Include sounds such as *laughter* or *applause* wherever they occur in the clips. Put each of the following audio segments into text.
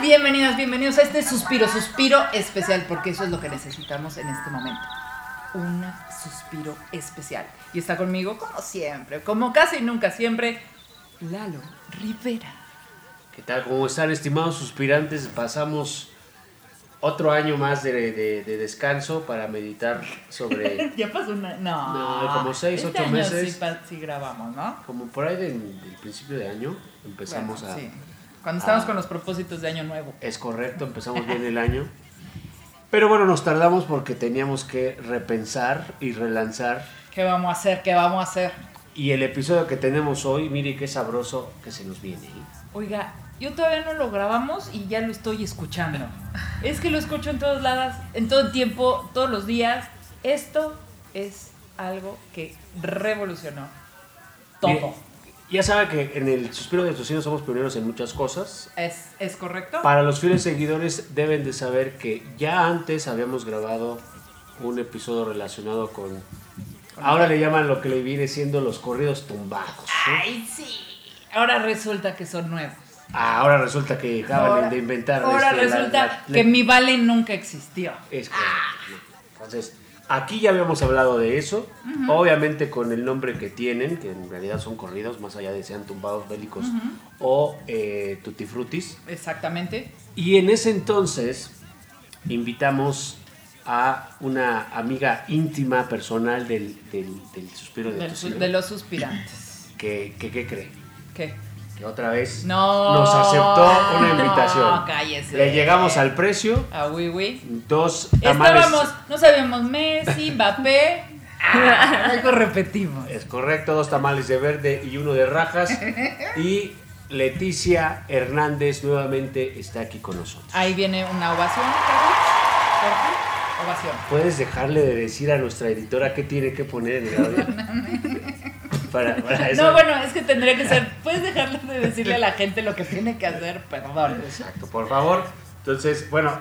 Bienvenidas, bienvenidos a este suspiro, suspiro especial, porque eso es lo que necesitamos en este momento. Un suspiro especial. Y está conmigo, como siempre, como casi nunca siempre, Lalo Rivera. ¿Qué tal? ¿Cómo están, estimados suspirantes? Pasamos otro año más de, de- de descanso para meditar sobre, *laughs* ya pasó una. No, No, como seis, Este ocho año meses. Sí, sí grabamos, ¿no? como por ahí del, del principio de año, empezamos Bueno, a... sí. Cuando estamos a- con los propósitos de Año Nuevo. Es correcto, empezamos *laughs* bien el año. Pero bueno, nos tardamos porque teníamos que repensar y relanzar. ¿Qué vamos a hacer? ¿Qué vamos a hacer? Y el episodio que tenemos hoy, mire qué sabroso que se nos viene. ¿eh? Oiga, yo todavía no lo grabamos y ya lo estoy escuchando. *laughs* Es que lo escucho en todos lados, en todo el tiempo, todos los días. Esto es algo que revolucionó todo. Bien, Ya sabe que en el Suspiro de Tocino somos pioneros en muchas cosas. ¿Es, ¿Es correcto? Para los fieles seguidores deben de saber que ya antes habíamos grabado un episodio relacionado con... Ahora le llaman lo que le viene siendo los corridos tumbados. ¿no? ¡Ay, sí! Ahora resulta que son nuevos. Ahora resulta que acaban de inventar... ahora este, la- resulta la- que mi vale nunca existió. Es correcto. Entonces, aquí ya habíamos hablado de eso. Obviamente con el nombre que tienen, que en realidad son corridos, más allá de sean tumbados bélicos o eh, tutti frutis. Exactamente. Y en ese entonces invitamos a una amiga íntima, personal del, del, del suspiro de de los suspirantes. que, ¿qué cree? ¿Qué? Que otra vez No. nos aceptó una No, invitación. *laughs* cállese. Le llegamos al precio, Ah, oui, oui. dos tamales. Estábamos, no sabíamos Messi, Mbappé. Ah, algo repetimos. Es correcto, dos tamales de verde y uno de rajas. *laughs* Y Leticia Hernández nuevamente está aquí con nosotros. Ahí viene una ovación. Por Ovación. ¿Puedes dejarle de decir a nuestra editora qué tiene que poner en el audio? *laughs* para, para eso. No, bueno, es que tendría que ser. Puedes dejarle de decirle a la gente lo que tiene que hacer, perdón. Exacto, por favor. Entonces, bueno,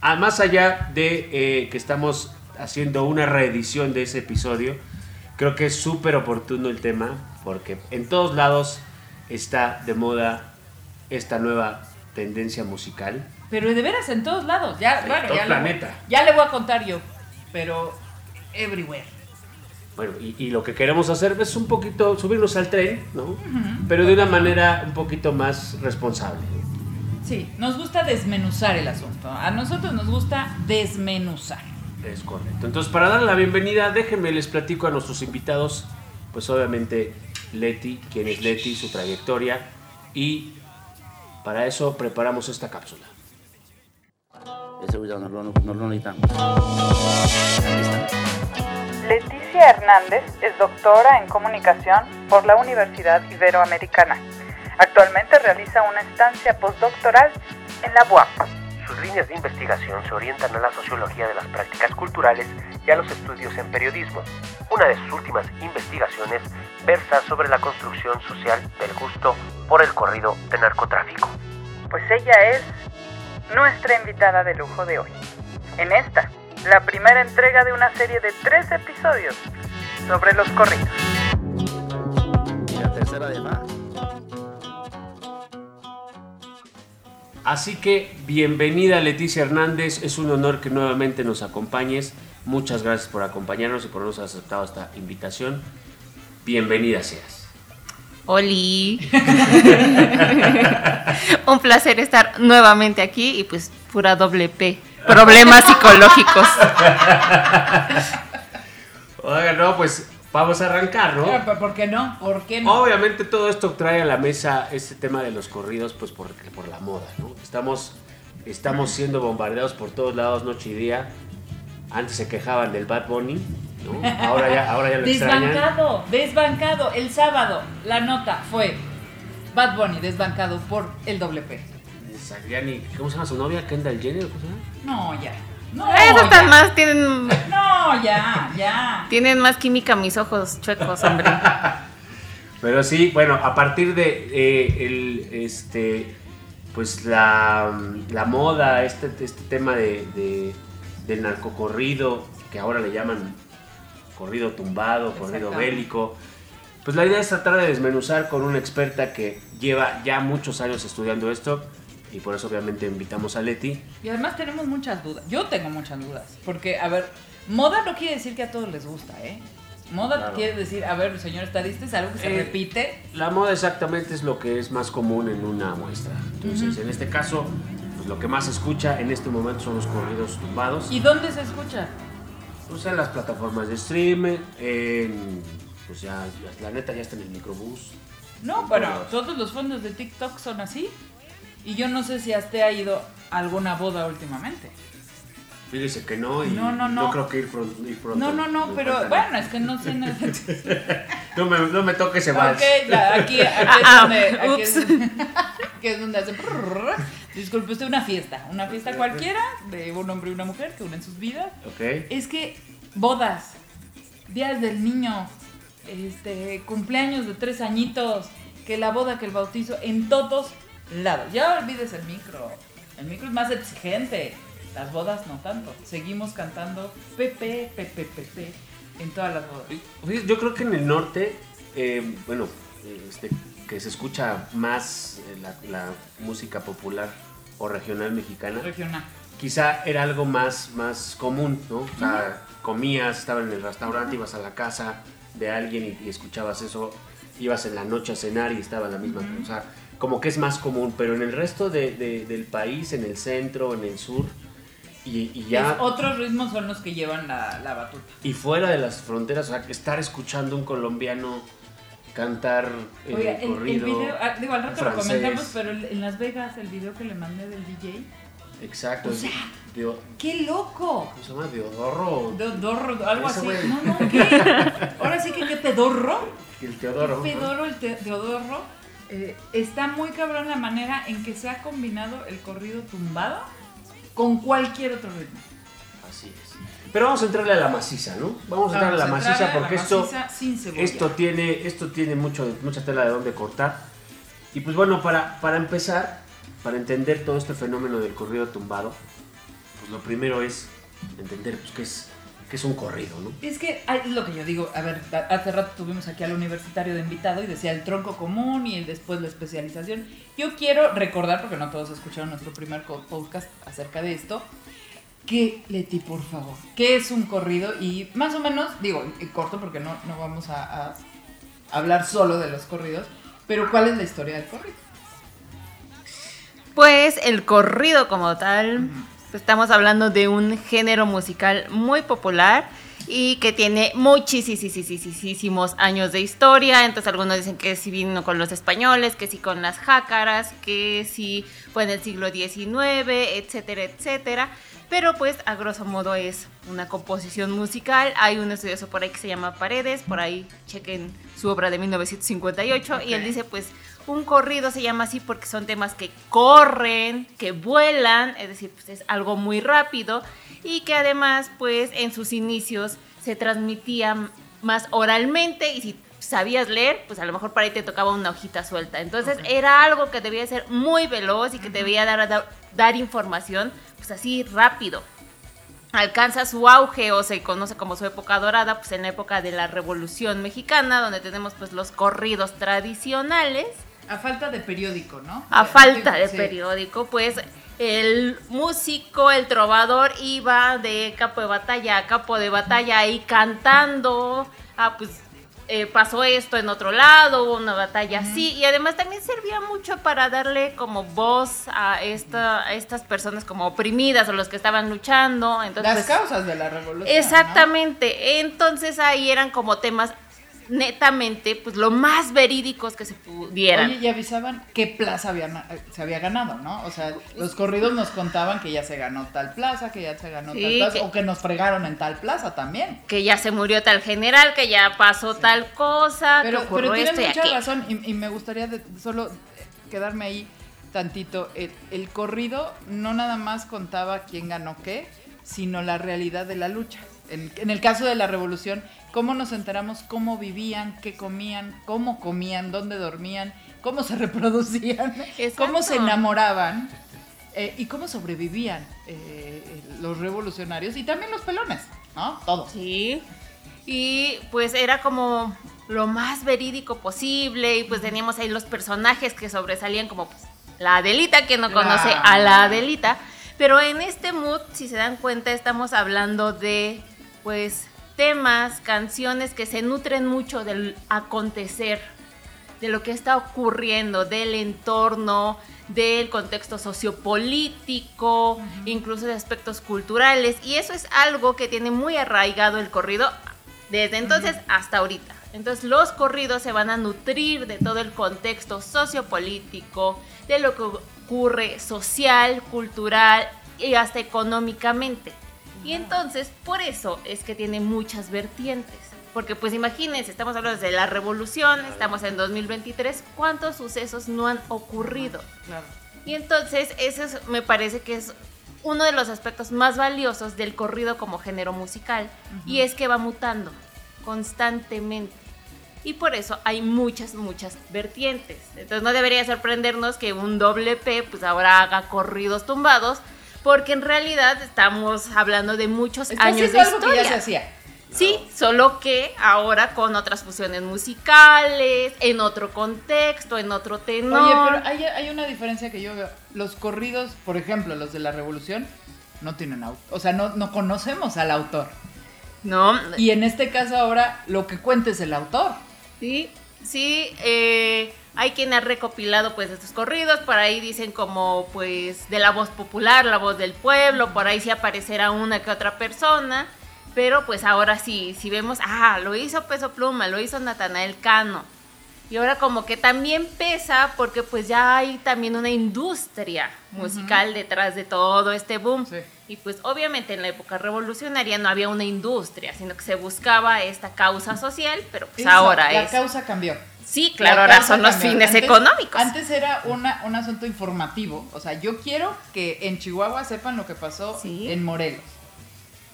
a más allá de eh, que estamos haciendo una reedición de ese episodio, creo que es súper oportuno el tema, porque en todos lados está de moda esta nueva tendencia musical. Pero de veras, en todos lados. Ya, En bueno, todo ya, le, planeta. ya le voy a contar yo. Pero, everywhere. Bueno, y, y lo que queremos hacer es un poquito subirnos al tren, ¿no? Pero de una manera un poquito más responsable. Sí, nos gusta desmenuzar el asunto. A nosotros nos gusta desmenuzar. Es correcto. Entonces, para darle la bienvenida, déjenme les platico a nuestros invitados, pues obviamente Leti, quién es Leti, su trayectoria, y para eso preparamos esta cápsula. Ese cuidado no lo, no lo necesitamos. Aquí está. Leticia Hernández es doctora en comunicación por la Universidad Iberoamericana. Actualmente realiza una estancia postdoctoral en la UAP. Sus líneas de investigación se orientan a la sociología de las prácticas culturales y a los estudios en periodismo. Una de sus últimas investigaciones versa sobre la construcción social del gusto por el corrido de narcotráfico. Pues ella es nuestra invitada de lujo de hoy. En esta, la primera entrega de una serie de tres episodios sobre los corridos. Y la tercera de más. Así que bienvenida Leticia Hernández, es un honor que nuevamente nos acompañes. Muchas gracias por acompañarnos y por habernos aceptado esta invitación. Bienvenida seas. Oli. *laughs* Un placer estar nuevamente aquí y pues pura doble P. Problemas psicológicos. Oiga, no, pues vamos a arrancar, ¿no? Ah, ¿Por qué no? ¿Por qué no? Obviamente todo esto trae a la mesa este tema de los corridos, pues por, por la moda, ¿no? Estamos, estamos siendo bombardeados por todos lados noche y día. Antes se quejaban del Bad Bunny, ¿no? Ahora ya, ahora ya lo extrañan. Desbancado, desbancado. El sábado la nota fue Bad Bunny desbancado por el doble Ya ni- ¿Cómo se llama su novia? ¿Kendall Jenner? ¿Cómo se llama? No, ya. No, Eso ya. tan más tienen, No, ya, ya. tienen más química mis ojos chuecos, hombre. *laughs* Pero sí, bueno, a partir de eh, el, este, pues la, la moda, este, este tema de, de- del narcocorrido, que ahora le llaman corrido tumbado, corrido bélico, pues la idea es tratar de desmenuzar con una experta que lleva ya muchos años estudiando esto. Y por eso obviamente invitamos a Leti. Y además tenemos muchas dudas. Yo tengo muchas dudas. Porque, a ver, moda no quiere decir que a todos les gusta, ¿eh? Moda Claro. quiere decir, a ver, señor estadista, es algo que se Eh, repite. La moda exactamente es lo que es más común en una muestra. Entonces, en este caso, pues lo que más se escucha en este momento son los corridos tumbados. ¿Y dónde se escucha? Pues en las plataformas de stream, en, pues ya, la neta ya está en el microbús. No, En bueno, todos los fondos de TikTok son así. Y yo no sé si hasta ha ido a alguna boda últimamente. Fíjese que no, y No, no, no. creo que ir, pron- ir pronto. No, no, no, pero bueno, es que no sé. No, *laughs* No me, no me toque ese vals. ok, ya, aquí, aquí es Ah, donde. Aquí es, ups. *laughs* aquí es donde hace. Disculpe usted, una fiesta. Una fiesta cualquiera de un hombre y una mujer que unen sus vidas. Ok. Es que bodas, días del niño, este, cumpleaños de tres añitos, que la boda, que el bautizo, en todos lados. Ya olvides el micro. El micro es más exigente. Las bodas no tanto. Seguimos cantando Pepe, Pepe, Pepe en todas las bodas. Yo creo que en el norte, eh, bueno, este, que se escucha más eh, la, la música popular o regional mexicana, Regional. quizá era algo más, más común, ¿no? O sea, comías, estabas en el restaurante, ibas a la casa de alguien y, y escuchabas eso, ibas en la noche a cenar y estaba la misma, o sea, como que es más común, pero en el resto de- de- del país, en el centro, en el sur, y, y ya... Es- otros ritmos son los que llevan la, la batuta. Y fuera de las fronteras, o sea, estar escuchando un colombiano cantar Oiga, el, el corrido. video, ah, digo, al rato lo francés. comentamos, pero el- en Las Vegas, el video que le mandé del DJ, Exacto. O sea, Dio- ¡qué loco! ¿Cómo se llama? Deodoro. Deodorro, algo así. No, no, ¿qué? *laughs* Ahora sí que qué pedorro. El Teodoro. Qué pedorro el te- Deodorro. Eh, está muy cabrón la manera en que se ha combinado el corrido tumbado con cualquier otro ritmo. Así es. Pero vamos a entrarle a la maciza, ¿no? Vamos a entrarle a la maciza porque la esto, maciza esto tiene, esto tiene mucho, mucha tela de dónde cortar. Y pues bueno, para, para empezar, para entender todo este fenómeno del corrido tumbado, pues lo primero es entender pues, qué, es, qué es un corrido, ¿no? Es que es lo que yo digo, a ver, hace rato tuvimos aquí al universitario de invitado y decía el tronco común y el después la especialización. Yo quiero recordar, porque no todos escucharon nuestro primer podcast acerca de esto, que Leti, por favor, ¿qué es un corrido? Y más o menos, digo, corto porque no, no vamos a, a hablar solo de los corridos, pero ¿cuál es la historia del corrido? Pues el corrido como tal, estamos hablando de un género musical muy popular y que tiene muchísimos años de historia. Entonces algunos dicen que si vino con los españoles, que si con las jácaras, que si fue en el siglo XIX, etcétera, etcétera. Pero pues a grosso modo es una composición musical. Hay un estudioso por ahí que se llama Paredes, por ahí chequen su obra de 1958 y él dice pues un corrido se llama así porque son temas que corren, que vuelan, es decir, pues es algo muy rápido y que además pues en sus inicios se transmitía más oralmente y si sabías leer, pues a lo mejor para ahí te tocaba una hojita suelta. Entonces era algo que debía ser muy veloz y que debía dar, dar, dar información pues así rápido. Alcanza su auge o se conoce como su época dorada, pues en la época de la Revolución Mexicana, donde tenemos pues los corridos tradicionales, A falta de periódico, ¿no? a falta de Sí. periódico, pues el músico, el trovador iba de capo de batalla a capo de batalla ahí cantando, ah pues eh, pasó esto en otro lado, hubo una batalla así, y además también servía mucho para darle como voz a, esta, a estas personas como oprimidas o los que estaban luchando. Entonces, Las causas de la revolución. ¿no? Exactamente. Entonces ahí eran como temas netamente, pues lo más verídicos que se pudieran. Oye, y avisaban qué plaza habían- eh, se había ganado, ¿no? O sea, los corridos nos contaban que ya se ganó tal plaza, que ya se ganó Sí, tal plaza, que- o que nos fregaron en tal plaza también. que ya se murió tal general, que ya pasó tal cosa, Pero, que pero y mucha razón, y, y me gustaría de- solo quedarme ahí tantito. El, el corrido no nada más contaba quién ganó qué, sino la realidad de la lucha. En, en el caso de la revolución, cómo nos enteramos, cómo vivían, qué comían, cómo comían, dónde dormían, cómo se *laughs* reproducían, cómo se enamoraban eh, y cómo sobrevivían eh, los revolucionarios y también los pelones, ¿no? Todos. Sí. Y pues era como lo más verídico posible y pues teníamos ahí los personajes que sobresalían como pues, la Adelita, que no conoce a la Adelita. Pero en este mood, si se dan cuenta, estamos hablando de, pues, temas, canciones que se nutren mucho del acontecer, de lo que está ocurriendo, del entorno, del contexto sociopolítico, incluso de aspectos culturales. Y eso es algo que tiene muy arraigado el corrido desde entonces hasta ahorita. Entonces los corridos se van a nutrir de todo el contexto sociopolítico, de lo que ocurre social, cultural y hasta económicamente. Y entonces por eso es que tiene muchas vertientes. Porque pues imagínense, estamos hablando de la revolución, estamos en 2023, ¿cuántos sucesos no han ocurrido? Claro. Y entonces eso es- me parece que es uno de los aspectos más valiosos del corrido como género musical. Y es que va mutando constantemente. Y por eso hay muchas, muchas vertientes. Entonces no debería sorprendernos que un doble P pues ahora haga corridos tumbados. Porque en realidad estamos hablando de muchos Está años de algo que ya se historia. hacía. Sí, solo que ahora con otras fusiones musicales, en otro contexto, en otro tenor. Oye, pero hay, hay una diferencia que yo veo. Los corridos, por ejemplo, los de la revolución, no tienen autor. O sea, no, no conocemos al autor. No, Y en este caso ahora lo que cuenta es el autor. sí, sí, eh, hay quien ha recopilado pues estos corridos, por ahí dicen como pues de la voz popular, la voz del pueblo, por ahí sí aparecerá una que otra persona, pero pues ahora sí, si vemos, ah, lo hizo Peso Pluma, lo hizo Natanael Cano. Y ahora como que también pesa porque pues ya hay también una industria musical detrás de todo este boom. Sí. Y pues obviamente en la época revolucionaria no había una industria, sino que se buscaba esta causa social, pero pues Eso, ahora la es... causa cambió. Sí, La claro, ahora son los fines Antes- económicos. Antes era una, un asunto informativo. O sea, yo quiero que en Chihuahua sepan lo que pasó Sí. en Morelos.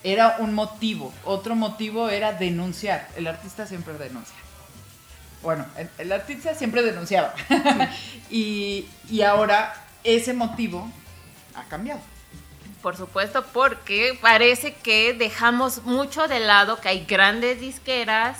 Era un motivo. Otro motivo era denunciar. El artista siempre denuncia. Bueno, el, el artista siempre denunciaba. *laughs* y, y ahora ese motivo ha cambiado. Por supuesto, porque parece que dejamos mucho de lado que hay grandes disqueras,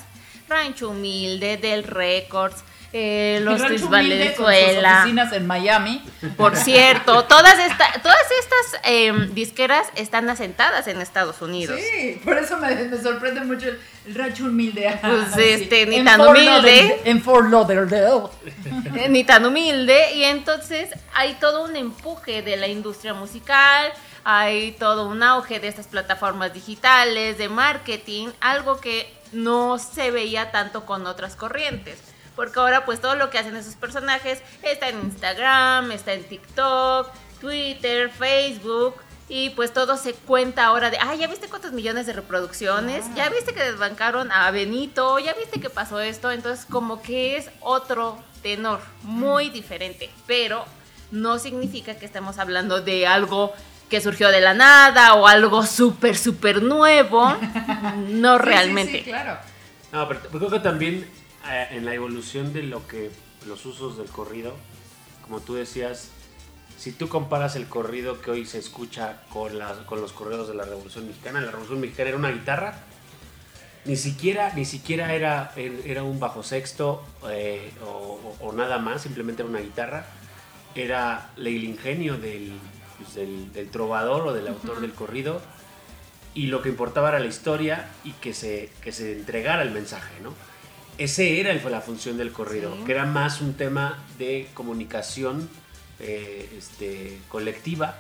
Rancho Humilde, Del Records, eh, los con sus Valenzuela. oficinas en Miami. Por cierto, todas, esta- todas estas em, disqueras están asentadas en Estados Unidos. Sí, por eso me, me sorprende mucho el, el rancho humilde. Pues, *laughs* Sí. este, ni En tan Fort humilde. En Fort Lauderdale. *laughs* Eh, ni tan humilde y entonces hay todo un empuje de la industria musical, hay todo un auge de estas plataformas digitales, de marketing, algo que no se veía tanto con otras corrientes. Porque ahora pues todo lo que hacen esos personajes está en Instagram, está en TikTok, Twitter, Facebook. Y pues todo se cuenta ahora de, ah, ya viste cuántos millones de reproducciones, ya viste que desbancaron a Benito, ya viste que pasó esto, entonces como que es otro tenor, muy diferente, pero no significa que estemos hablando de algo que surgió de la nada o algo súper, súper nuevo, *laughs* no Sí, sí, realmente. Sí, claro. No, pero creo que también eh, en la evolución de lo que los usos del corrido, como tú decías, si tú comparas el corrido que hoy se escucha con, las, con los corridos de la Revolución Mexicana, la Revolución Mexicana era una guitarra, ni siquiera, ni siquiera era, era un bajo sexto eh, o, o- o nada más, simplemente era una guitarra, era el ingenio del, pues, del, del trovador o del autor del corrido y lo que importaba era la historia y que se, que se entregara el mensaje, ¿no? Ese era el- la función del corrido, Sí. que era más un tema de comunicación eh, este, colectiva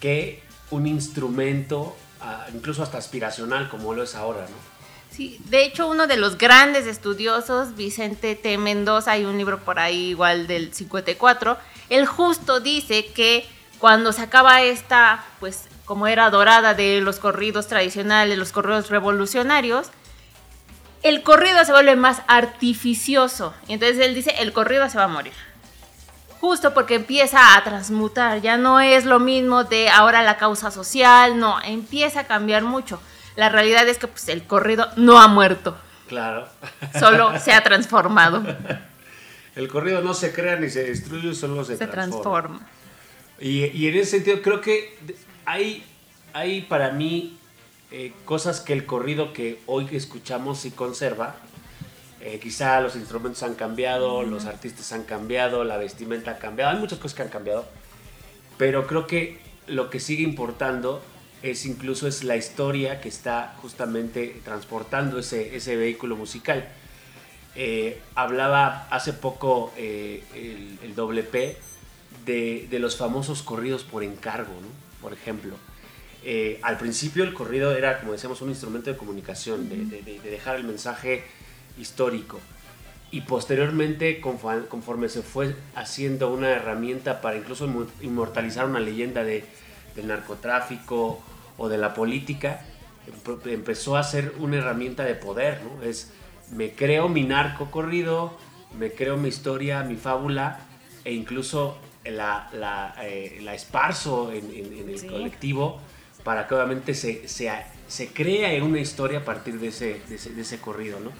que un instrumento, ah, incluso hasta aspiracional, como lo es ahora, ¿no? Sí, de hecho uno de los grandes estudiosos, Vicente T. Mendoza, hay un libro por ahí igual del 54, él justo dice que cuando se acaba esta, pues como era dorada de los corridos tradicionales, los corridos revolucionarios, el corrido se vuelve más artificioso. Y entonces él dice, el corrido se va a morir. Justo porque empieza a transmutar, ya no es lo mismo de ahora la causa social, no, empieza a cambiar mucho. La realidad es que pues, el corrido no ha muerto, Claro. solo *laughs* se ha transformado, El corrido no se crea ni se destruye, solo se, se transforma. Y, y en ese sentido creo que hay, hay para mí eh, cosas que el corrido que hoy escuchamos sí conserva. Eh, quizá los instrumentos han cambiado, los artistas han cambiado, la vestimenta ha cambiado, hay muchas cosas que han cambiado, pero creo que lo que sigue importando es incluso es la historia que está justamente transportando ese, ese vehículo musical. Eh, hablaba hace poco eh, el, el doble P de, de los famosos corridos por encargo, ¿no? por ejemplo. Eh, al principio el corrido era, como decíamos, un instrumento de comunicación, de, de- de- de dejar el mensaje histórico. Y posteriormente, conforme, conforme se fue haciendo una herramienta para incluso inmo- inmortalizar una leyenda de, del narcotráfico o de la política, empe- empezó a ser una herramienta de poder, ¿no? Es, me creo mi narco corrido, me creo mi historia, mi fábula, e incluso la, la, eh, la esparzo en, en- en el Sí. colectivo para que obviamente se, se, se crea una historia a partir de ese, de ese, de ese corrido, ¿no?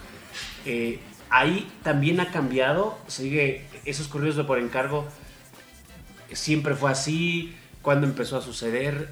Eh, ahí también ha cambiado, sigue esos corridos de por encargo, siempre fue así, cuando empezó a suceder,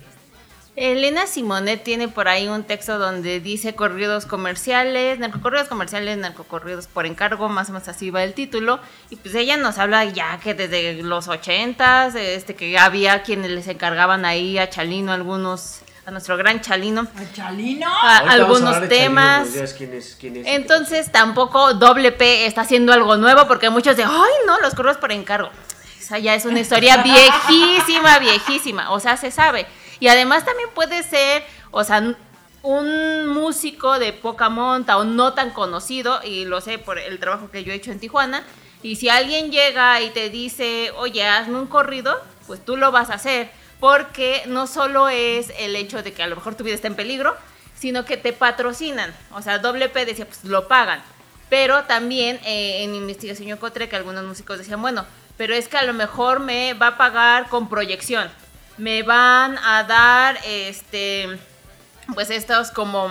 Elena Simonet tiene por ahí un texto donde dice corridos comerciales, narcocorridos comerciales, narcocorridos por encargo, más o menos así va el título. Y pues ella nos habla ya que desde los ochentas, este, que había quienes les encargaban ahí a Chalino algunos, a nuestro gran Chalino, Chalino. a- a algunos Chalino, temas. quién es- quién es Entonces tampoco doble P está haciendo algo nuevo porque muchos de, ay no, los correos por encargo. Esa ya es una historia *laughs* viejísima, viejísima. O sea, se sabe. Y además también puede ser, o sea, un músico de poca monta o no tan conocido, y lo sé por el trabajo que yo he hecho en Tijuana, y si alguien llega y te dice, oye, hazme un corrido, pues tú lo vas a hacer, porque no solo es el hecho de que a lo mejor tu vida está en peligro, sino que te patrocinan. O sea, doble P decía, pues lo pagan. Pero también eh, en investigación yo encontré que algunos músicos decían, bueno, pero es que a lo mejor me va a pagar con proyección. Me van a dar, este, pues estos como,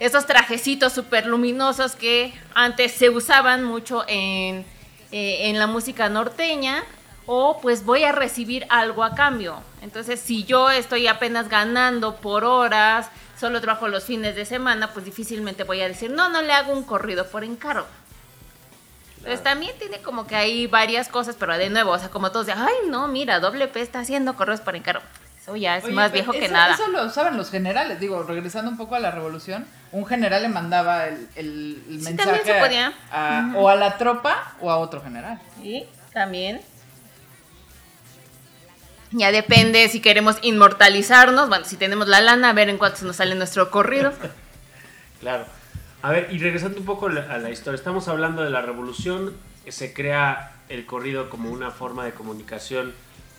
estos trajecitos súper luminosos que antes se usaban mucho en, eh, en la música norteña. O pues voy a recibir algo a cambio. Entonces, si yo estoy apenas ganando por horas, solo trabajo los fines de semana, pues difícilmente voy a decir, no, no le hago un corrido por encargo. Entonces también tiene como que hay varias cosas, pero de nuevo, o sea, como todos de, ay, no, mira, doble P está haciendo correos por encargo. Eso ya es Oye, más viejo que eso- nada. Eso lo usaban los generales. Digo, regresando un poco a la revolución, un general le mandaba el, el- el Sí, mensaje también se a- o a la tropa o a otro general. Sí, también. Ya depende si queremos inmortalizarnos, bueno, si tenemos la lana, a ver en cuánto nos sale nuestro corrido. *laughs* Claro. A ver, y regresando un poco a la historia, estamos hablando de la revolución, eh, se crea el corrido como una forma de comunicación,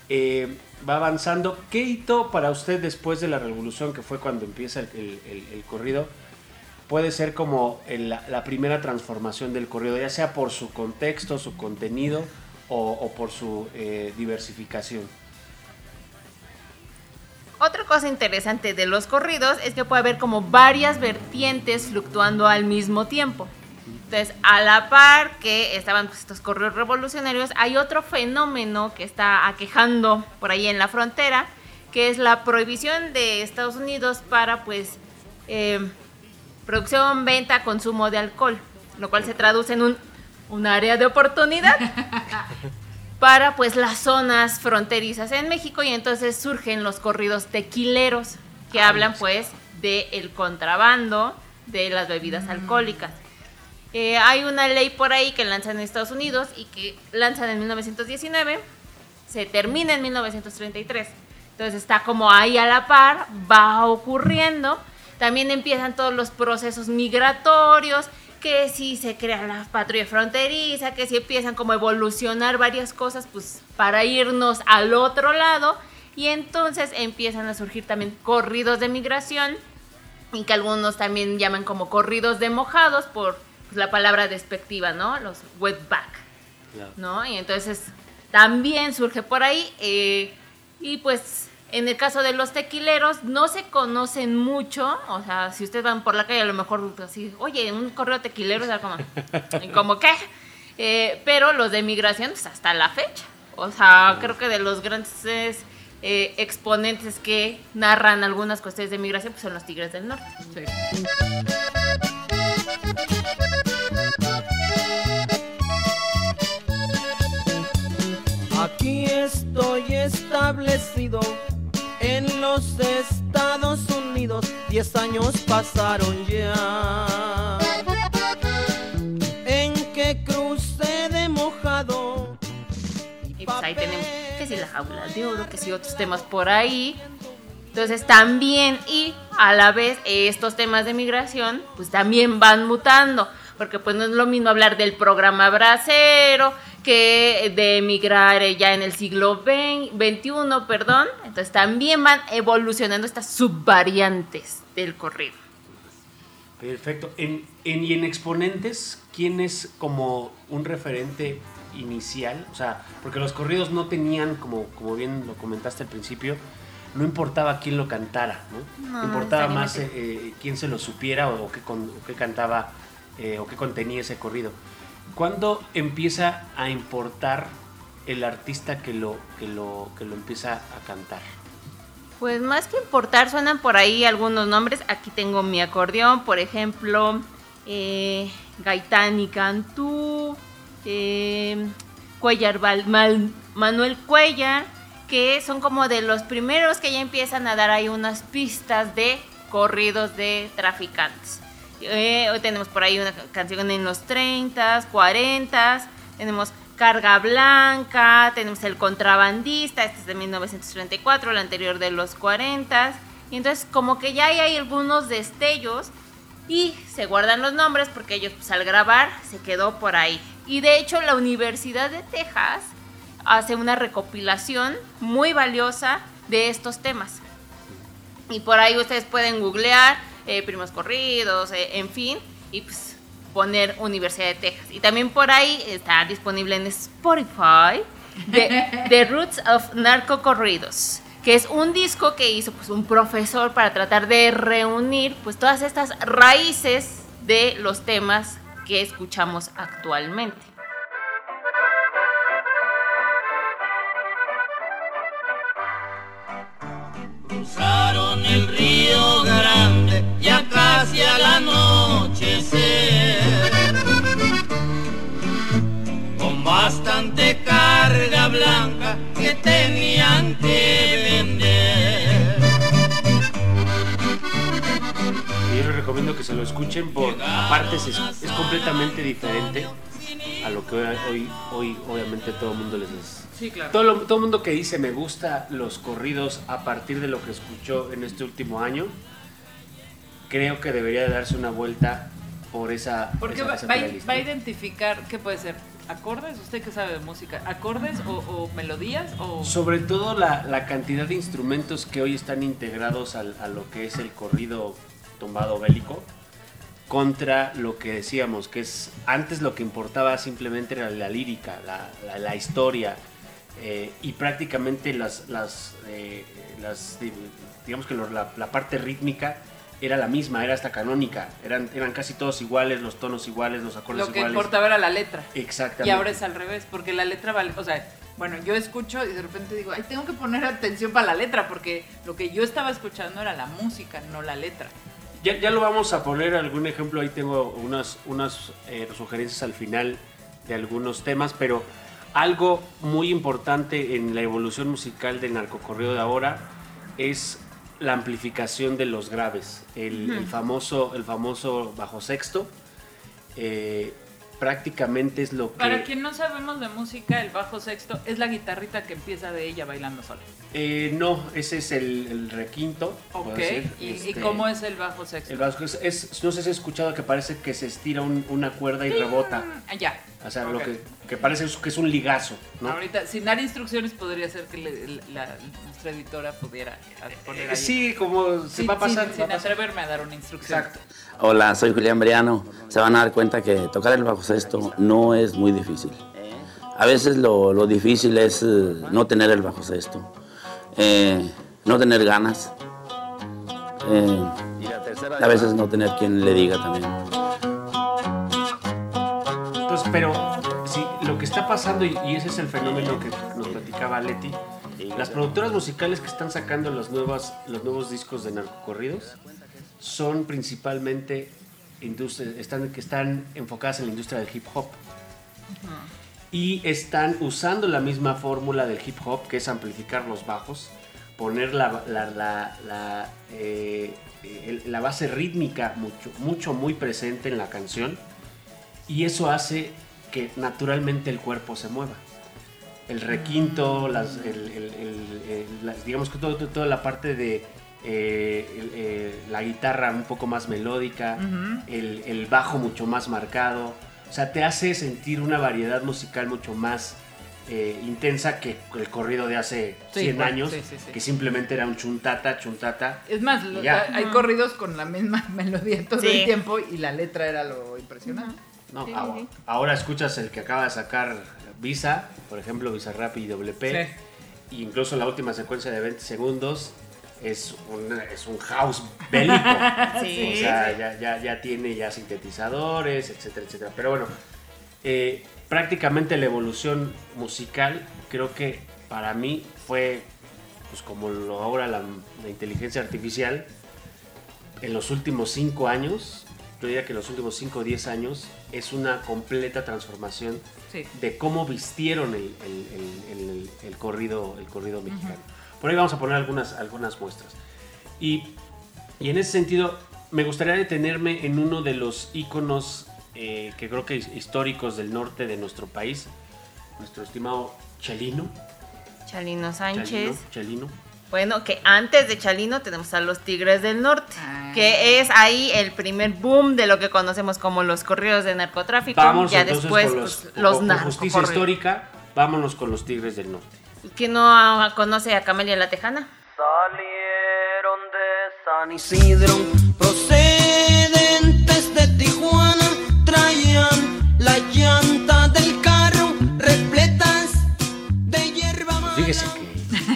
eh, va avanzando. ¿Qué hito para usted después de la revolución, que fue cuando empieza el, corrido, puede ser como la, primera transformación del corrido, ya sea por su contexto, su contenido o, o por su eh, diversificación? Otra cosa interesante de los corridos es que puede haber como varias vertientes fluctuando al mismo tiempo. Entonces, a la par que estaban pues, estos corridos revolucionarios, hay otro fenómeno que está aquejando por ahí en la frontera, que es la prohibición de Estados Unidos para pues eh, producción, venta, consumo de alcohol, lo cual se traduce en un, un área de oportunidad *laughs* para pues las zonas fronterizas en México y entonces surgen los corridos tequileros que hablan pues de el contrabando de las bebidas alcohólicas. Eh, hay una ley por ahí que lanzan en Estados Unidos y que lanzan en 1919, se termina en 1933. Entonces está como ahí a la par, va ocurriendo. También empiezan todos los procesos migratorios, que si se crea la patrulla fronteriza, que si empiezan como a evolucionar varias cosas, pues para irnos al otro lado. Y entonces empiezan a surgir también corridos de migración, y que algunos también llaman como corridos de mojados por pues, la palabra despectiva, ¿no? Los wetback. ¿no? Y entonces también surge por ahí. eh, y pues en el caso de los tequileros, no se conocen mucho. O sea, si ustedes van por la calle, a lo mejor así, oye, un correo tequilero, o sea, como, *laughs* ¿cómo qué? Eh, pero los de migración, pues hasta la fecha. O sea, creo que de los grandes eh, exponentes que narran algunas cuestiones de migración, pues son los Tigres del Norte. Sí. Aquí estoy establecido los Estados Unidos. Diez años pasaron ya. En que crucé de mojado. Y pues ahí tenemos que si la jaula de oro, que si otros temas por ahí. Entonces también y a la vez estos temas de migración pues también van mutando, porque pues no es lo mismo hablar del programa bracero que de emigrar ya en el siglo XXI, perdón. Entonces también van evolucionando estas subvariantes del corrido. Perfecto. En, en- y en exponentes, ¿quién es como un referente inicial? O sea, porque los corridos no tenían, como, como bien lo comentaste al principio, no importaba quién lo cantara, ¿no? No, importaba más eh, eh, quién se lo supiera o, qué, con- o qué cantaba eh, o qué contenía ese corrido. ¿Cuándo empieza a importar el artista que lo, que lo, que lo empieza a cantar? Pues más que importar, suenan por ahí algunos nombres. Aquí tengo mi acordeón, por ejemplo, eh, Gaitán y Cantú, eh, Cuellar Manuel Cuellar, que son como de los primeros que ya empiezan a dar ahí unas pistas de corridos de traficantes. Eh, hoy tenemos por ahí una ca- canción en los 30s, 40s, tenemos Carga Blanca, tenemos El Contrabandista, este es de 1934, el anterior de los 40s, y entonces como que ya hay algunos destellos y se guardan los nombres porque ellos pues, al grabar se quedó por ahí. Y de hecho la Universidad de Texas hace una recopilación muy valiosa de estos temas. Y por ahí ustedes pueden googlear eh, primos corridos, eh, en fin, y pues poner Universidad de Texas. Y también por ahí está disponible en Spotify The, *laughs* The Roots of Narco Corridos, que es un disco que hizo pues un profesor para tratar de reunir pues todas estas raíces de los temas que escuchamos actualmente. Bastante carga blanca que tenían que vender. Y yo les recomiendo que se lo escuchen porque aparte es, es completamente diferente a lo que hoy, hoy, obviamente todo el mundo les es. Sí, claro. Todo, lo- todo el mundo que dice me gusta los corridos a partir de lo que escuchó en este último año, creo que debería de darse una vuelta por esa... Porque esa- va, esa va va a identificar, ¿qué puede ser? ¿Acordes? ¿Usted que sabe de música? ¿Acordes o, melodías? O... Sobre todo la, la cantidad de instrumentos que hoy están integrados al- a lo que es el corrido tumbado bélico contra lo que decíamos, que es antes lo que importaba simplemente era la lírica, la, la- historia eh, y prácticamente las, las, eh, digamos que la, la parte rítmica era la misma, era hasta canónica, eran, eran casi todos iguales, los tonos iguales, los acordes Lo que iguales. importaba era la letra. Exactamente. Y ahora es al revés, porque la letra vale, o sea, bueno, yo escucho y de repente digo, ay, tengo que poner atención para la letra, porque lo que yo estaba escuchando era la música, no la letra. Ya, ya lo vamos a poner algún ejemplo, ahí tengo unas, unas eh, sugerencias al final de algunos temas, pero algo muy importante en la evolución musical del narcocorrido de ahora es la amplificación de los graves, el, el famoso, el famoso bajo sexto, eh, prácticamente es lo que... Para quien no sabemos de música, el bajo sexto es la guitarrita que empieza de ella bailando sola. Eh, no, ese es el, el requinto. Ok, ¿Y, y este, cómo es el bajo sexto? El bajo es, es- no sé si has escuchado que parece que se estira un- una cuerda y rebota. Ah, ya. O sea, lo Ok. que, que parece que es un ligazo, ¿no? Ahorita, sin dar instrucciones, podría ser que le- la- nuestra editora pudiera poner ahí. Sí, como se Sin- va a pasar. sin- a sin pasar. atreverme a dar una instrucción. Exacto. Hola, soy Julián Briano. Se van a dar cuenta que tocar el bajo sexto no es muy difícil. A veces lo, lo difícil es eh, no tener el bajo sexto, eh, no tener ganas, eh, a veces no tener quien le diga también. Entonces, pero sí, lo que está pasando, y, y ese es el fenómeno que nos platicaba Leti, las productoras musicales que están sacando las nuevas, los nuevos discos de narcocorridos son principalmente están, que están enfocadas en la industria del hip hop. y están usando la misma fórmula del hip hop, que es amplificar los bajos, poner la, la, la, la, eh, el- base rítmica mucho, mucho, muy presente en la canción, y eso hace que naturalmente el cuerpo se mueva. El requinto, las, el- el- el- las- digamos que todo- todo- toda la parte de eh, el- eh, la guitarra un poco más melódica, el, el bajo mucho más marcado. O sea, te hace sentir una variedad musical mucho más eh, intensa que el corrido de hace Sí, 100 bueno, años, sí, sí, sí. que simplemente era un chuntata, chuntata. Es más, lo- Ya. hay corridos con la misma *laughs* melodía todo Sí. el tiempo y la letra era lo impresionante. No, Sí, ahora, sí. ahora escuchas el que acaba de sacar Visa, por ejemplo, Visa Rap y WP. Sí. Y incluso la última secuencia de 20 segundos es un, es un house bélico. *laughs* Sí. O sea, ya, ya, ya tiene ya sintetizadores, etcétera, etcétera. Pero bueno, eh, prácticamente la evolución musical creo que para mí fue, pues como lo ahora la, la inteligencia artificial, en los últimos cinco años, yo diría que los últimos 5 o 10 años, es una completa transformación Sí. de cómo vistieron el, el- el- el- el corrido, el corrido mexicano. Por ahí vamos a poner algunas, algunas muestras. Y, y en ese sentido, me gustaría detenerme en uno de los íconos eh, que creo que históricos del norte de nuestro país, nuestro estimado Chalino. Chalino Sánchez. Chalino, Chalino. Bueno, que antes de Chalino tenemos a los Tigres del Norte, Ah. que es ahí el primer boom de lo que conocemos como los corridos de narcotráfico. Vamos ya entonces después con los, pues, los con justicia narcocorridos. histórica, vámonos con los Tigres del Norte. ¿Quién no conoce a Camelia la Tejana? Salieron de San Isidro, procedentes de Tijuana,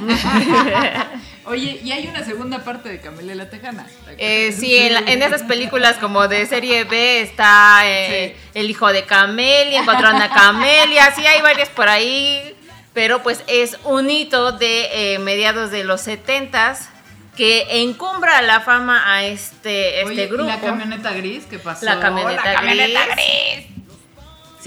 *laughs* Oye, y hay una segunda parte de Camelia la Tejana. Eh, sí, en, la- en esas películas como de serie B está eh, El hijo de Camelia, Encontraron a Camelia, sí hay varias por ahí, pero pues es un hito de eh, mediados de los 70s que encumbra la fama a este, este Oye, ¿y grupo. la camioneta gris que pasó? La camioneta La camioneta gris.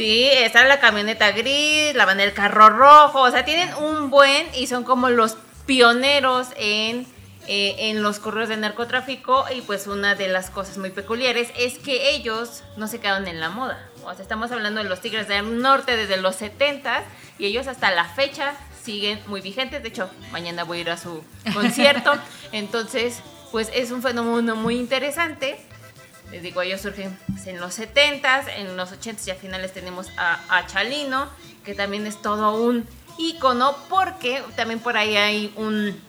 Sí, está la camioneta gris, la van del carro rojo, o sea, tienen un buen y son como los pioneros en, eh, en los correos de narcotráfico y pues una de las cosas muy peculiares es que ellos no se quedaron en la moda. O sea, estamos hablando de los Tigres del Norte desde los 70 y ellos hasta la fecha siguen muy vigentes. De hecho, mañana voy a ir a su concierto. *laughs* Entonces, pues es un fenómeno muy interesante. Les digo, ellos surgen en los 70s, en los 80s y a finales tenemos a, a Chalino, que también es todo un ícono, porque también por ahí hay un,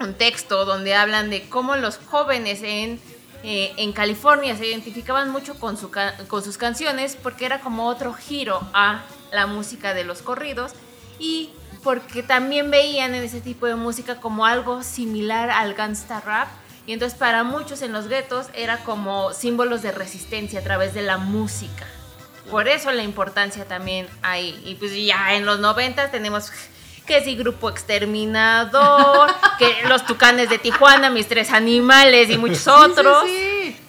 un texto donde hablan de cómo los jóvenes en, eh, en California se identificaban mucho con, su con sus canciones, porque era como otro giro a la música de los corridos, y porque también veían en ese tipo de música como algo similar al gangsta rap, y entonces para muchos en los guetos era como símbolos de resistencia a través de la música. Por eso la importancia también ahí. Y pues ya en los 90 tenemos que si Grupo Exterminador, que los Tucanes de Tijuana, Mis Tres Animales y *laughs* muchos otros. Sí, sí,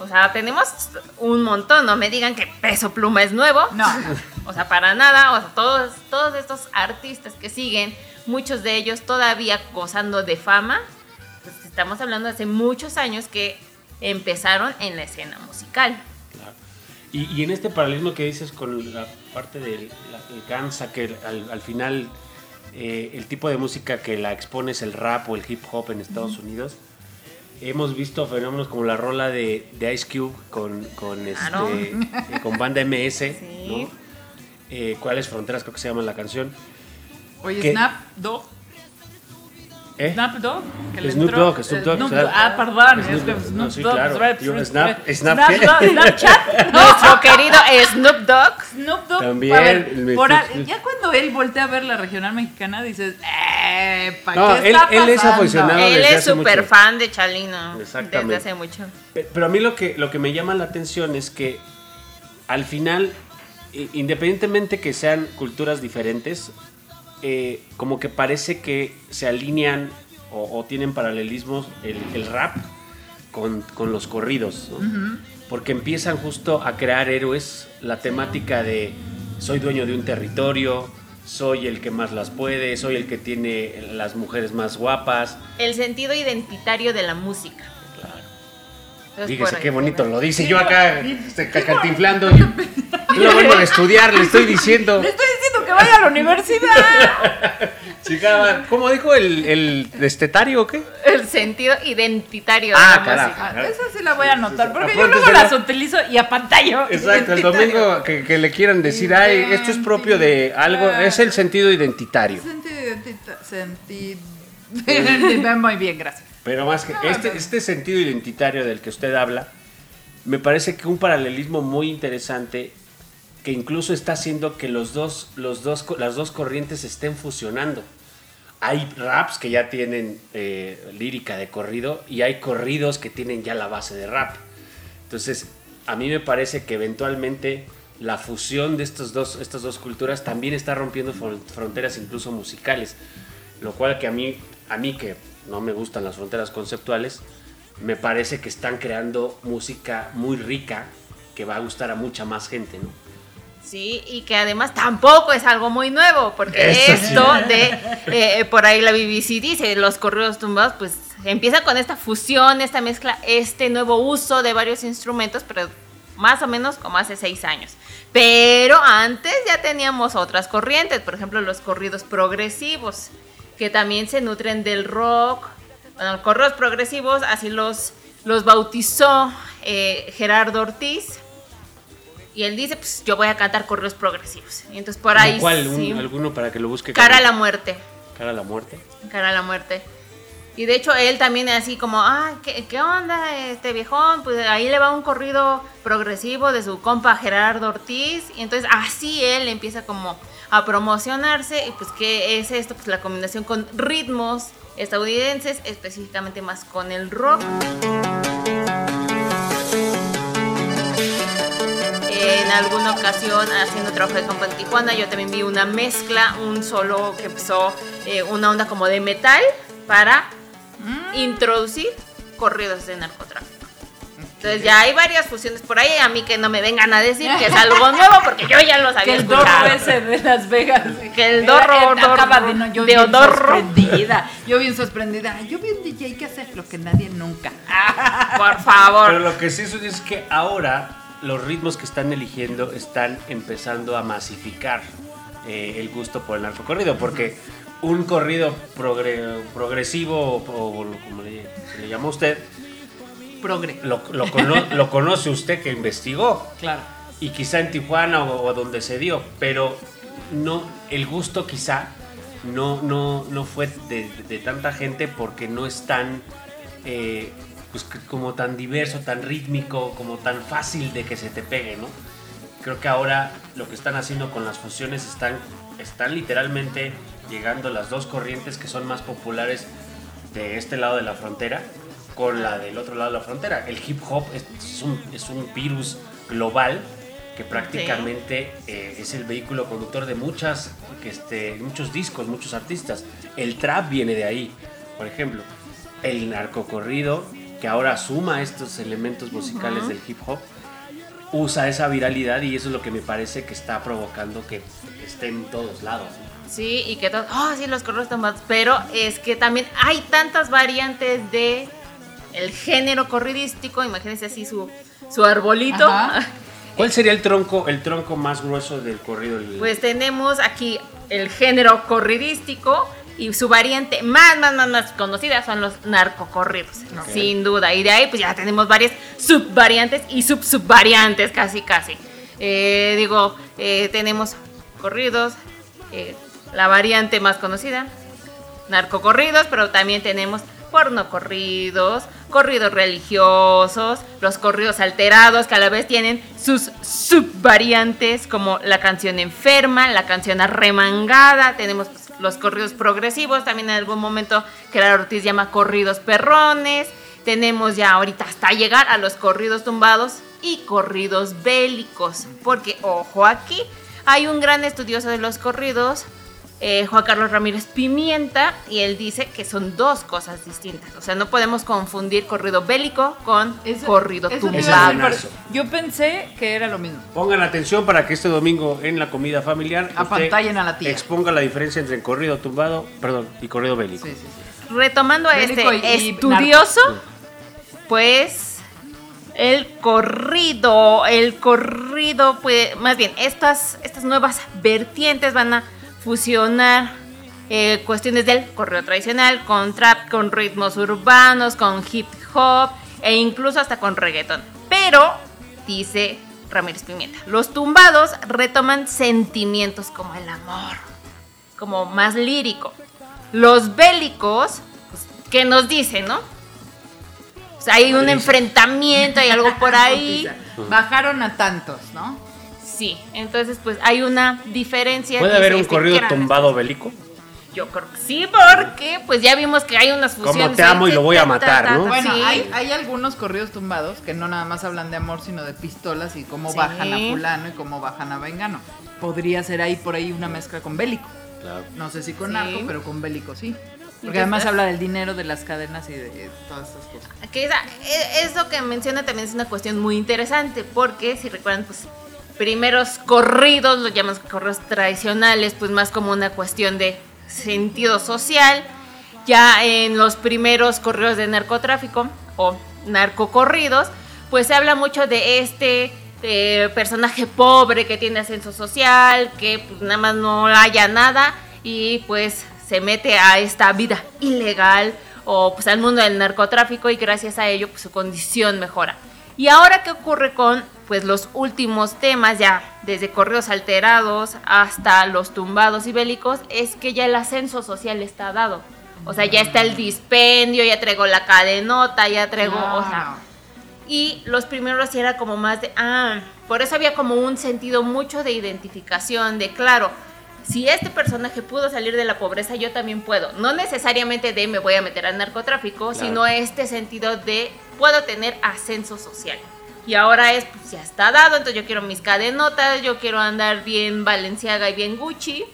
O sea, tenemos un montón, no me digan que Peso Pluma es nuevo. No. O sea, para nada, o sea, todos, todos estos artistas que siguen, muchos de ellos todavía gozando de fama, estamos hablando de hace muchos años que empezaron en la escena musical. Claro. Y, y en este paralelismo que dices con la parte del la- el Gansa, que al, al final eh, el tipo de música que la expone es el rap o el hip hop en Estados Unidos, hemos visto fenómenos como la rola de, de Ice Cube con, con, Claro. este, eh, con banda MS, *laughs* Sí. ¿no? Eh, ¿Cuáles fronteras creo que se llama la canción? Oye. Snap Dog. ¿Eh? Snap Dog. que le Snoop Dogg, Snoop Dogg, Snoop-. Ah, perdón. Snoop es que Dogg, Snoop no, sí, Dogg, claro. Snap- Yo, Snap- Snap-. Dogg, Snapchat. *laughs* Nuestro querido Snoop Dogg. Snoop Dogg. También, a ver, el por Snoop- a- ya cuando él voltea a ver la regional mexicana, dices, eh, ¿para No, qué él- está él es aficionado. Él es súper fan de Chalino. Exactamente. Desde hace mucho. Pe- Pero a mí lo que, lo que me llama la atención es que al final, independientemente que sean culturas diferentes, eh, como que parece que se alinean o, o tienen paralelismos el, el rap con, con los corridos, ¿no? Porque empiezan justo a crear héroes, la temática de soy dueño de un territorio, soy el que más las puede, soy el que tiene las mujeres más guapas. El sentido identitario de la música. Entonces, Fíjese qué bonito lo dice. Yo acá este, cantinflando. y- Yo *laughs* lo vengo a estudiar, le estoy diciendo. Le estoy diciendo que vaya a la universidad. *laughs* Chica, ¿Cómo dijo el, el destetario o qué? El sentido identitario Ah, carajo. Ah, Esa sí la voy a anotar, porque yo Apúntesela. luego las utilizo y apantallo. Exacto, el domingo que, que le quieran decir, ay, esto es propio de algo, es el sentido identitario. Sentido identita- sentido. *laughs* Muy bien, gracias. Pero más que este, este sentido identitario del que usted habla, me parece que un paralelismo muy interesante incluso está haciendo que los dos, los dos, las dos corrientes estén fusionando. Hay raps que ya tienen eh, lírica de corrido y hay corridos que tienen ya la base de rap. Entonces, a mí me parece que eventualmente la fusión de estos dos, estas dos culturas también está rompiendo fron- fronteras incluso musicales. Lo cual que a mí, a mí que no me gustan las fronteras conceptuales, me parece que están creando música muy rica que va a gustar a mucha más gente, ¿no? Sí, y que además tampoco es algo muy nuevo, porque Eso sí. esto de, eh, por ahí la BBC dice, los corridos tumbados, pues empieza con esta fusión, esta mezcla, este nuevo uso de varios instrumentos, pero más o menos como hace seis años. Pero antes ya teníamos otras corrientes, por ejemplo los corridos progresivos, que también se nutren del rock. Bueno, corridos progresivos, así los, los bautizó eh, Gerardo Ortiz. Y él dice, pues yo voy a cantar corridos progresivos. Y entonces por ahí... ¿Cuál? Un-. ¿Alguno para que lo busque? Cara a la muerte. Cara a la muerte. Cara a la muerte. Y de hecho él también así como, ah, ¿qué, qué onda este viejón? Pues ahí le va un corrido progresivo de su compa Gerardo Ortiz. Y entonces así él empieza como a promocionarse. Y pues, ¿qué es esto? Pues la combinación con ritmos estadounidenses, específicamente más con el rock. En alguna ocasión haciendo trabajo de campo en Tijuana, yo también vi una mezcla, un solo que empezó eh, una onda como de metal para introducir corridos de narcotráfico. Entonces ya hay varias fusiones por ahí, a mí que no me vengan a decir que es algo nuevo porque yo ya los Que había el dorro escuchado. ese de Las Vegas. Que el Era- dorro, era- dorro, acaba de, no, yo de bien odorro. sorprendida. Yo bien sorprendida. Yo vi un DJ que hace lo que nadie nunca. Por favor. Pero lo que sí es que ahora los ritmos que están eligiendo están empezando a masificar eh, el gusto por el narcocorrido, porque un corrido progre- progresivo, o, o como le, le llama a usted, Progre. lo, lo cono- *laughs* lo conoce usted que investigó, Claro. y quizá en Tijuana o, o donde se dio, pero no el gusto quizá no, no, no fue de, de tanta gente porque no es tan eh, pues, como tan diverso, tan rítmico, como tan fácil de que se te pegue, ¿no? Creo que ahora lo que están haciendo con las fusiones están, están literalmente llegando las dos corrientes que son más populares de este lado de la frontera con la del otro lado de la frontera. El hip hop es un, es un virus global que prácticamente eh, es el vehículo conductor de muchas, que este, muchos discos, muchos artistas. El trap viene de ahí, por ejemplo. El narcocorrido, que ahora suma estos elementos musicales del hip hop, usa esa viralidad y eso es lo que me parece que está provocando que esté en todos lados. ¿no? Sí, y que todos, oh, sí, los corridos tumbados. Pero es que también hay tantas variantes de el género corridístico. Imagínense así su, su arbolito. Ajá. *laughs* ¿Cuál sería el tronco, el tronco más grueso del corrido? Pues tenemos aquí el género corridístico y su variante más, más, más, más conocida son los narcocorridos, sin duda. Y de ahí pues ya tenemos varias subvariantes y sub-subvariantes casi, casi. Eh, digo, eh, tenemos corridos, eh, la variante más conocida, narcocorridos, pero también tenemos pornocorridos, corridos religiosos, los corridos alterados que a la vez tienen sus subvariantes como la canción enferma, la canción arremangada, tenemos pues, los corridos progresivos, también en algún momento Gerardo Ortiz llama corridos perrones, tenemos ya ahorita hasta llegar a los corridos tumbados y corridos bélicos, porque ojo aquí, hay un gran estudioso de los corridos eh, Juan Carlos Ramírez Pimienta y él dice que son dos cosas distintas. O sea, no podemos confundir corrido bélico con Eso- corrido eso tumbado. Yo pensé que era lo mismo. Pongan atención para que este domingo en la comida familiar Apantallen a la tía. exponga la diferencia entre corrido tumbado, perdón, y corrido bélico. Sí, sí, sí. Retomando a Bélico este y- y estudioso, pues el corrido, el corrido, pues más bien, estas, estas nuevas vertientes van a fusionar eh, cuestiones del corrido tradicional con trap, con ritmos urbanos, con hip hop e incluso hasta con reggaeton. Pero, dice Ramírez Pimienta, los tumbados retoman sentimientos como el amor, como más lírico. Los bélicos, pues, ¿qué nos dicen, no? O sea, hay un enfrentamiento, hay algo por *laughs* ahí. Bajaron a tantos, ¿no? Sí, entonces pues hay una diferencia. ¿Puede haber un este corrido gran tumbado bélico? Yo creo que sí, porque pues ya vimos que hay unas Como fusiones. te amo y lo voy a ta, ta, matar, ta, ¿no? Bueno, sí. hay, hay algunos corridos tumbados que no nada más hablan de amor, sino de pistolas y cómo Sí. bajan a fulano y cómo bajan a vengano. Podría ser ahí por ahí una mezcla con bélico. Claro. No sé si con Sí. narco, pero con bélico sí. Porque además habla del dinero, de las cadenas y de, de todas esas cosas. Que esa- e- eso que menciona también es una cuestión muy interesante, porque si recuerdan, pues primeros corridos, los llamamos corridos tradicionales, pues más como una cuestión de sentido social. Ya en los primeros corridos de narcotráfico o narcocorridos, pues se habla mucho de este eh, personaje pobre que tiene ascenso social, que pues nada más no haya nada y pues se mete a esta vida ilegal o pues al mundo del narcotráfico y gracias a ello pues su condición mejora. Y ahora qué ocurre con pues los últimos temas ya desde correos alterados hasta los tumbados y bélicos es que ya el ascenso social está dado. O sea, ya está el dispendio, ya traigo la cadenota, ya traigo, o sea, y los primeros sí era como más de, ah, por eso había como un sentido mucho de identificación, de claro, si este personaje pudo salir de la pobreza, yo también puedo. No necesariamente de me voy a meter al narcotráfico, Claro. sino este sentido de puedo tener ascenso social. Y ahora es, pues ya está dado, entonces yo quiero mis cadenotas, yo quiero andar bien Valenciaga y bien Gucci.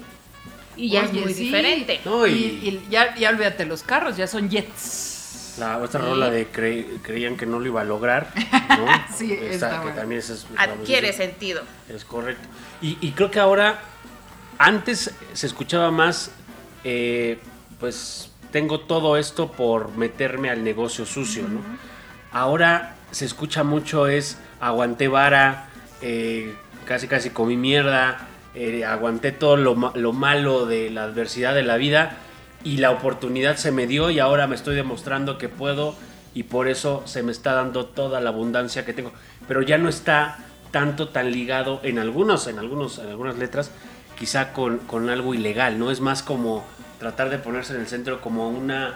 Y ya es muy sí. diferente. No, y, y- y ya, ya olvídate, los carros ya son jets. La otra Sí. rola de cre- creían que no lo iba a lograr, ¿no? *laughs* Sí, Esta, está que también es, Adquiere sentido. Es correcto. Y, y creo que ahora, antes se escuchaba más, eh, pues tengo todo esto por meterme al negocio sucio, ¿no? Ahora se escucha mucho es, aguanté vara, eh, casi casi comí mierda, eh, aguanté todo lo, lo malo de la adversidad de la vida y la oportunidad se me dio y ahora me estoy demostrando que puedo y por eso se me está dando toda la abundancia que tengo. Pero ya no está tanto tan ligado en algunos, en algunos, en algunas letras, quizá con, con algo ilegal, ¿no? Es más como tratar de ponerse en el centro como una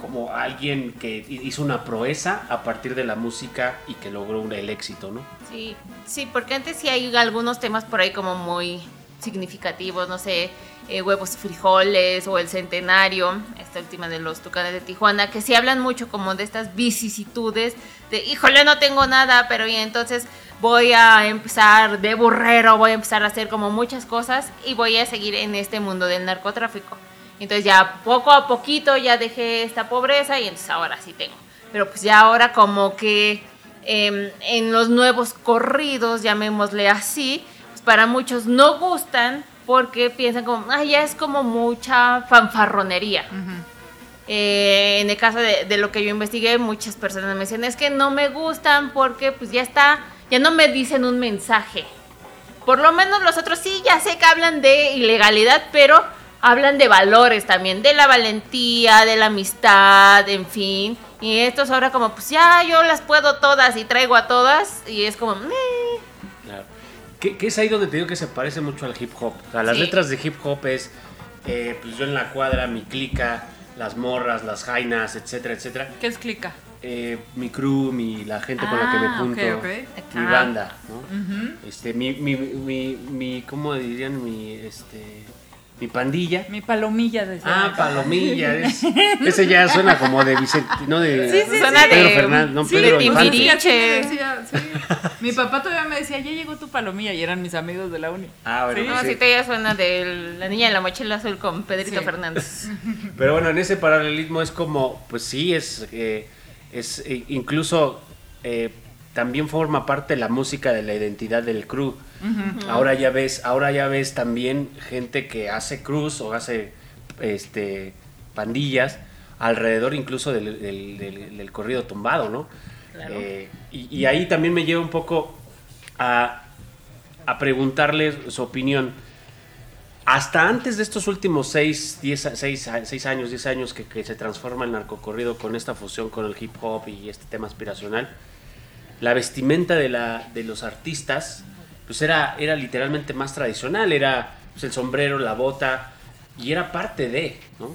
como alguien que hizo una proeza a partir de la música y que logró el éxito, ¿no? Sí, sí, porque antes sí hay algunos temas por ahí como muy significativos, no sé, eh, huevos frijoles o el centenario, esta última de los Tucanes de Tijuana, que sí hablan mucho como de estas vicisitudes de, híjole, no tengo nada, pero y entonces voy a empezar de burrero, voy a empezar a hacer como muchas cosas y voy a seguir en este mundo del narcotráfico. Entonces ya poco a poquito ya dejé esta pobreza y entonces ahora sí tengo. Pero pues ya ahora como que em, en los nuevos corridos, llamémosle así, pues para muchos no gustan porque piensan como, ah, ya es como mucha fanfarronería. Eh, en el caso de, de lo que yo investigué, muchas personas me decían, es que no me gustan porque pues ya está, ya no me dicen un mensaje. Por lo menos los otros sí, ya sé que hablan de ilegalidad, pero hablan de valores también, de la valentía, de la amistad, en fin. Y estos ahora como, pues ya yo las puedo todas y traigo a todas y es como, "Meh". Claro. Que, que es ahí donde te digo que se parece mucho al hip hop. O sea, las Sí. letras de hip hop es, eh, pues yo en la cuadra, mi clica, las morras, las jainas, etcétera, etcétera. ¿Qué es clica? Eh, mi crew, mi, la gente con la que me Ah, junto, ok, ok. mi Ajá. banda, ¿no? Este, mi, mi, mi, mi, ¿cómo dirían? Mi, este, Mi pandilla. Mi palomilla de Ah, palomilla. *laughs* es- ese ya suena como de Vicente, no de Sí, sí, Suena sí. Pedro de- Fernández, no sí, Pedro de Infante. *laughs* Mi papá todavía me decía, ya llegó tu palomilla y eran mis amigos de la uni. Ah, bueno, Sí. No, sí. ya suena de la niña de la mochila azul con Pedrito Sí. Fernández. *laughs* Pero bueno, en ese paralelismo es como, pues sí, es, eh, es eh, incluso eh, también forma parte la música de la identidad del crew. Ahora ya ves, ahora ya ves también gente que hace cruz o hace este pandillas alrededor incluso del, del- del- del corrido tumbado, ¿no? Claro. Eh, y, y ahí también me lleva un poco a, a preguntarles su opinión. Hasta antes de estos últimos 6 años, 10 años que, que se transforma el narcocorrido con esta fusión con el hip hop y este tema aspiracional, la vestimenta de, la, de los artistas pues era, era literalmente más tradicional, era pues, el sombrero, la bota, y era parte de, ¿no?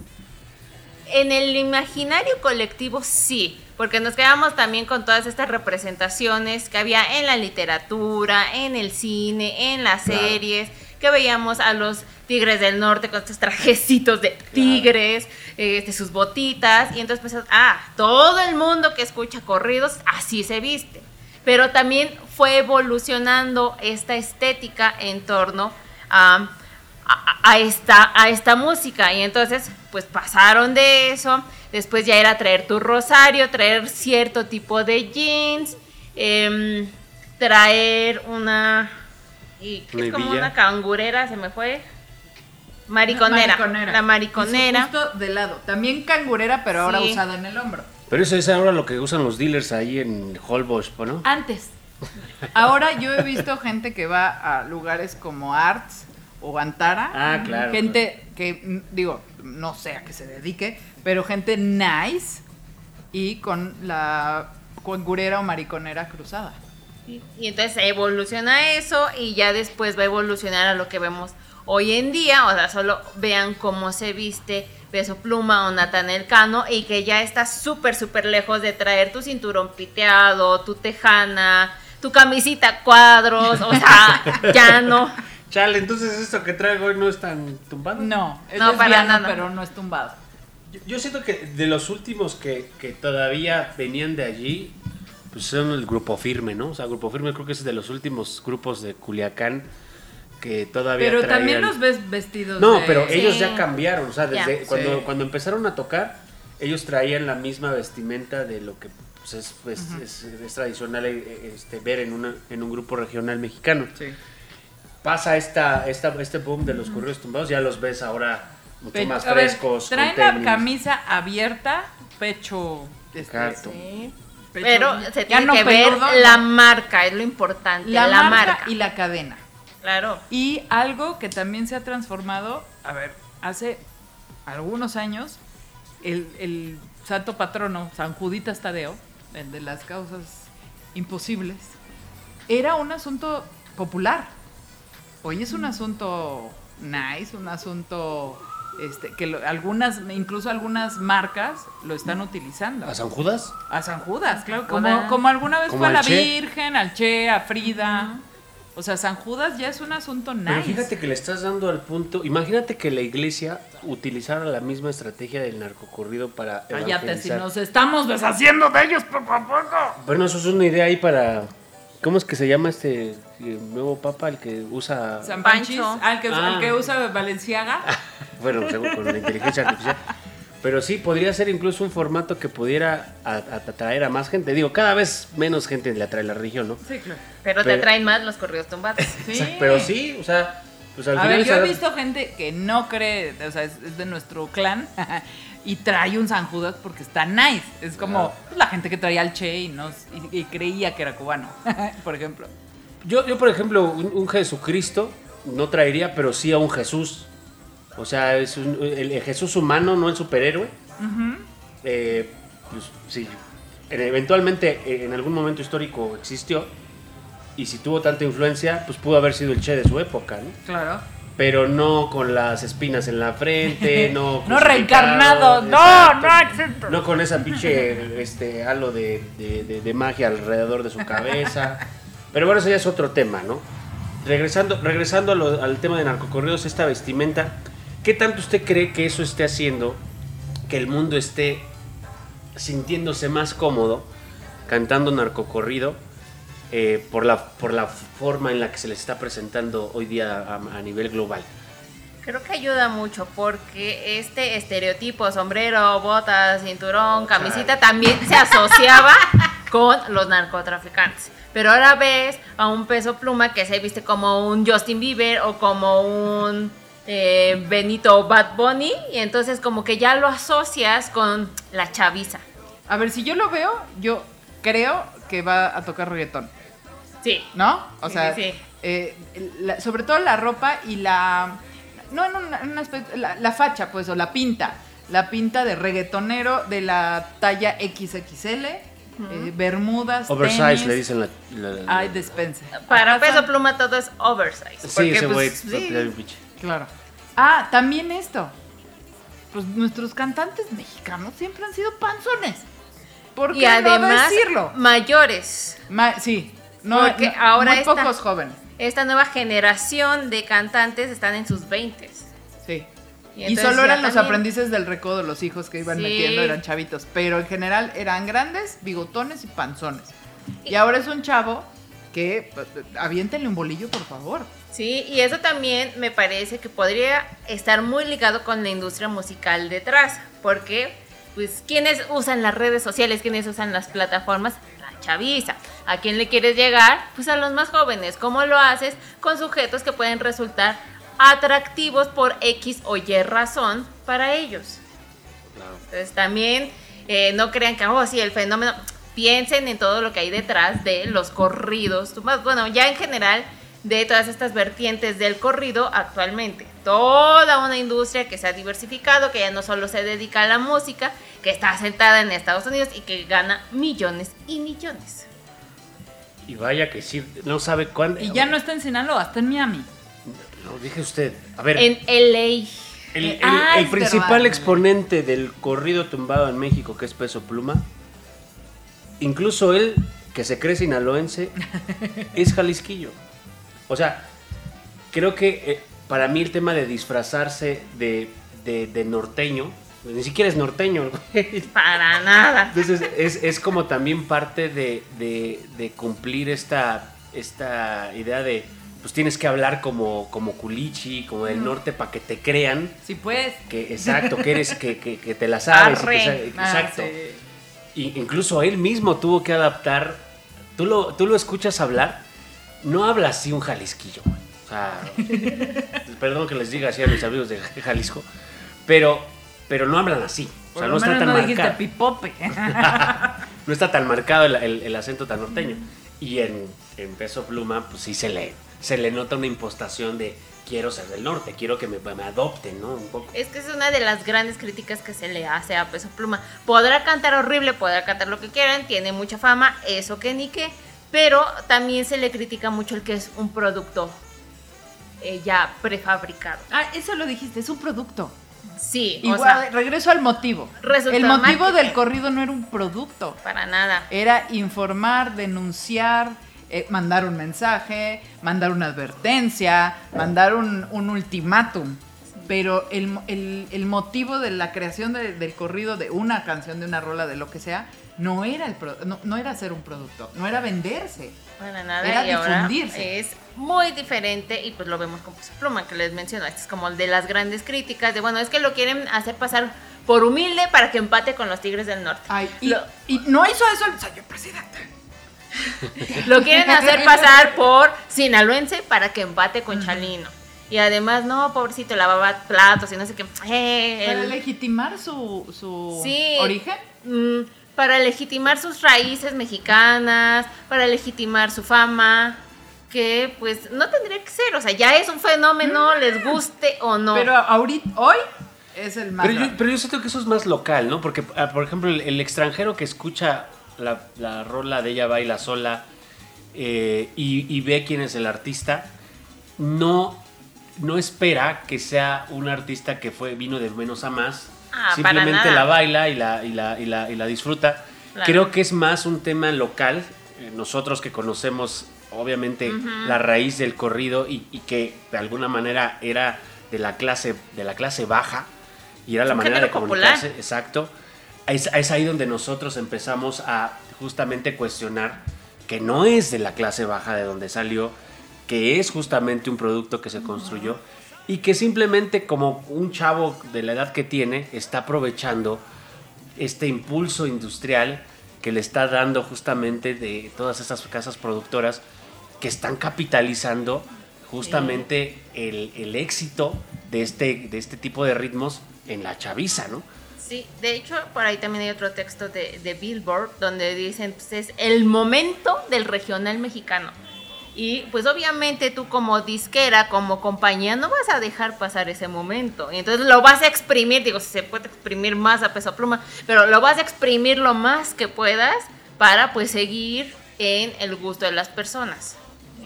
En el imaginario colectivo sí, porque nos quedamos también con todas estas representaciones que había en la literatura, en el cine, en las Claro. series, que veíamos a los tigres del norte con estos trajecitos de tigres, este, sus botitas, y entonces pensamos, ah, todo el mundo que escucha corridos así se viste. Pero también fue evolucionando esta estética en torno a a, a esta, a esta música. Y entonces, pues pasaron de eso. Después ya era traer tu rosario, traer cierto tipo de jeans, em, traer una. Y es como una cangurera, se me fue. Mariconera. La mariconera. Y su justo de lado. También cangurera, pero ahora Sí. usada en el hombro. Pero eso es ahora lo que usan los dealers ahí en Holbox, ¿no? Antes. Ahora yo he visto gente que va a lugares como Arts o Antara. Ah, claro. Gente que, digo, no sé a qué se dedique, pero gente nice y con la cangurera o mariconera cruzada. Y entonces evoluciona eso y ya después va a evolucionar a lo que vemos hoy en día. O sea, solo vean cómo se viste Peso Pluma o Natanel Cano y que ya está súper, súper lejos de traer tu cinturón piteado, tu tejana, tu camisita cuadros. O sea, *laughs* ya no. Chale, entonces esto que traigo hoy no es tan tumbado. No, es No, para nada. pero no es tumbado. Yo, yo siento que de los últimos que, que todavía venían de allí, pues son el grupo firme, ¿no? O sea, grupo firme creo que es de los últimos grupos de Culiacán que todavía Pero traían- también los ves vestidos No, de- pero ellos Sí. ya cambiaron, o sea, desde cuando, Sí. cuando empezaron a tocar, ellos traían la misma vestimenta de lo que pues, es, pues, es- es tradicional eh, este, ver en, una, en un grupo regional mexicano. Sí. Pasa esta, esta, este boom de los corridos tumbados, ya los ves ahora mucho Pe- más ver, frescos. con traen la camisa abierta, pecho. este, Exacto. Sí. pecho- Pero se tiene no que ver la marca, es lo importante. la, La, marca, marca. y la cadena. Claro. Y algo que también se ha transformado, a ver, hace algunos años, el, el santo patrono, San Juditas Tadeo, el de las causas imposibles, era un asunto popular. Hoy es un asunto nice, un asunto este, que lo- algunas, incluso algunas marcas lo están utilizando. ¿A San Judas? A San Judas, claro. Como- Como, alguna vez como fue a la Che. Virgen, al Che, a Frida. O sea, San Judas ya es un asunto nice. Pero fíjate que le estás dando al punto. Imagínate que la iglesia utilizara la misma estrategia del narcocorrido para. Cállate, si nos estamos deshaciendo de ellos poco a poco. Bueno, eso es una idea ahí para. ¿Cómo es que se llama este eh, nuevo papa, el que usa. San. Panchis, al que, Ah. al que usa Valenciaga. *laughs* Bueno, según con la inteligencia artificial. Pero sí, podría ser incluso un formato que pudiera a- atraer a más gente. Digo, cada vez menos gente le atrae la religión, ¿no? Sí, claro. Pero, Pero- te traen más los corridos tumbados. *laughs* Sí. Pero sí, o sea, pues al A final. ver, yo he visto gente que no cree, o sea, es, es de nuestro clan *laughs* y trae un San Judas porque está nice. Es como pues, la gente que traía al Che y, no, y, y creía que era cubano, *laughs* por ejemplo. Yo, yo, por ejemplo, un, un Jesucristo no traería, pero sí a un Jesús. O sea, es un- el, el Jesús humano, no el superhéroe. Eh, pues sí, eventualmente eh, en algún momento histórico existió. Y si tuvo tanta influencia, pues pudo haber sido el Che de su época, ¿no? Claro. Pero no con las espinas en la frente, *laughs* no... No reencarnado, no, exacto. no exento. No con esa pinche este, halo de, de- de- de magia alrededor de su cabeza. *laughs* Pero bueno, eso ya es otro tema, ¿no? Regresando, regresando lo- al tema de narcocorridos, esta vestimenta, ¿Qué tanto usted cree que eso esté haciendo que el mundo esté sintiéndose más cómodo cantando narcocorrido eh, por, la, por la forma en la que se les está presentando hoy día a, a nivel global? Creo que ayuda mucho porque este estereotipo, sombrero, botas, cinturón, camisita, también se asociaba *laughs* con los narcotraficantes. Pero ahora ves a un peso pluma que se viste como un Justin Bieber o como un eh, Benito Bad Bunny y entonces como que ya lo asocias con la chaviza. A ver, si yo lo veo, yo creo que va a tocar reggaetón, Sí. ¿no? O Sí, sea, sí, eh, la- sobre todo la ropa y la... No, en un, en un aspecto, la, la facha, pues, o la pinta. La pinta de reggaetonero de la talla XXL, eh, bermudas, Oversize tenis. le dicen la... la- la- Ay, despense. Para peso pluma todo es oversize. sí, porque, ese güey... pues, sí. Claro. Ah, también esto. Pues nuestros cantantes mexicanos siempre han sido panzones. ¿Por qué Y no además decirlo? mayores. Ma- sí. No, Porque no- ahora muy esta- pocos jóvenes. Esta nueva generación de cantantes están en sus 20 Sí. Y solo eran los también- aprendices del recodo, los hijos que iban Sí. metiendo, eran chavitos. Pero en general eran grandes, bigotones y panzones. Y ahora es un chavo que, aviéntenle un bolillo, por favor. Sí, y eso también me parece que podría estar muy ligado con la industria musical detrás, porque pues quienes usan las redes sociales, quienes usan las plataformas, la chaviza. ¿A quién le quieres llegar? Pues a los más jóvenes. ¿Cómo lo haces? Con sujetos que pueden resultar atractivos por X o Y razón para ellos. Entonces también eh, no crean que, oh, sí, el fenómeno, piensen en todo lo que hay detrás de los corridos, tumbados. bueno, ya en general de todas estas vertientes del corrido actualmente. Toda una industria que se ha diversificado, que ya no solo se dedica a la música, que está sentada en Estados Unidos y que gana millones y millones. Y vaya que sí, no sabe cuándo... Y ya no está en Sinaloa, está en Miami. No, dije usted. A ver, En LA. el, el- Ah, el principal exponente del corrido tumbado en México, que es Peso Pluma, incluso él, que se cree sinaloense, *laughs* es jalisquillo. O sea, creo que eh, para mí el tema de disfrazarse de, de- de norteño, ni siquiera es norteño, *laughs* güey. Para nada. Entonces es, es como también parte de, cumplir esta, esta idea de, pues tienes que hablar como, como culichi, como del norte, para que te crean. Sí, pues. Que, exacto, que eres, que, que- que te la sabes. y que Arre. Ah, exacto. Y incluso él mismo tuvo que adaptar. Tú lo, tú lo escuchas hablar, no habla así un jalisquillo. güey. O sea, *laughs* perdón que les diga así a mis amigos de Jalisco, pero, pero no hablan así. O sea, no está tan no marcado. pipope. *laughs* *laughs* no está tan marcado el, el- el acento tan norteño. Y en, en Peso Pluma, pues sí se le, se le nota una impostación de quiero ser del norte, quiero que me, me adopten, ¿no? Un poco. Es que es una de las grandes críticas que se le hace a Peso Pluma. Podrá cantar horrible, podrá cantar lo que quieran, tiene mucha fama, eso que ni qué, pero también se le critica mucho el que es un producto eh, ya prefabricado. Ah, eso lo dijiste, es un producto. Sí, Igual, o sea, regreso al motivo. El motivo del corrido no era un producto. para nada. Era informar, denunciar, eh, mandar un mensaje, mandar una advertencia, mandar un, un ultimátum. Pero el, el- el motivo de la creación de- del corrido, de una canción, de una rola, de lo que sea, no era, el pro- no, no era hacer un producto, no era venderse. Para nada. Era y ahora difundirse. es muy diferente y pues lo vemos con Pluma, que les menciono. Este es como el de las grandes críticas de, bueno, es que lo quieren hacer pasar por humilde para que empate con los Tigres del Norte. Ay, y, Lo- y no hizo eso el señor presidente. *laughs* Lo quieren hacer pasar por sinaloense para que empate con Chalino. Y además, no, pobrecito, lavaba platos y no sé qué. Eh, Para el- legitimar su, su Sí. origen. mm, para legitimar sus raíces mexicanas, para legitimar su fama, que pues no tendría que ser. O sea, ya es un fenómeno, les guste o no. Pero ahorita, hoy, es el más Pero yo, pero yo siento que eso es más local, ¿no? Porque, ah, por ejemplo, el, el extranjero que escucha la, la rola de ella baila sola eh, y, y ve quién es el artista, no, no espera que sea un artista que fue vino de menos a más. Ah, Simplemente la baila y la, y la, y la, y la disfruta. Claro. Creo que es más un tema local. eh, Nosotros que conocemos, obviamente, la raíz del corrido y, y que de alguna manera era de la clase, de la clase baja y era la manera de popular. comunicarse. Exacto. Es, es ahí donde nosotros empezamos a justamente cuestionar que no es de la clase baja de donde salió, que es justamente un producto que se construyó y que simplemente como un chavo de la edad que tiene está aprovechando este impulso industrial que le está dando justamente de todas esas casas productoras que están capitalizando justamente el, el éxito de este, de este tipo de ritmos en la chaviza, ¿no? Sí, de hecho, por ahí también hay otro texto de, Billboard donde dicen, pues es el momento del regional mexicano. Y pues obviamente tú como disquera, como compañía, no vas a dejar pasar ese momento. Y entonces lo vas a exprimir, digo, si se puede exprimir más a peso pluma, pero lo vas a exprimir lo más que puedas para pues seguir en el gusto de las personas.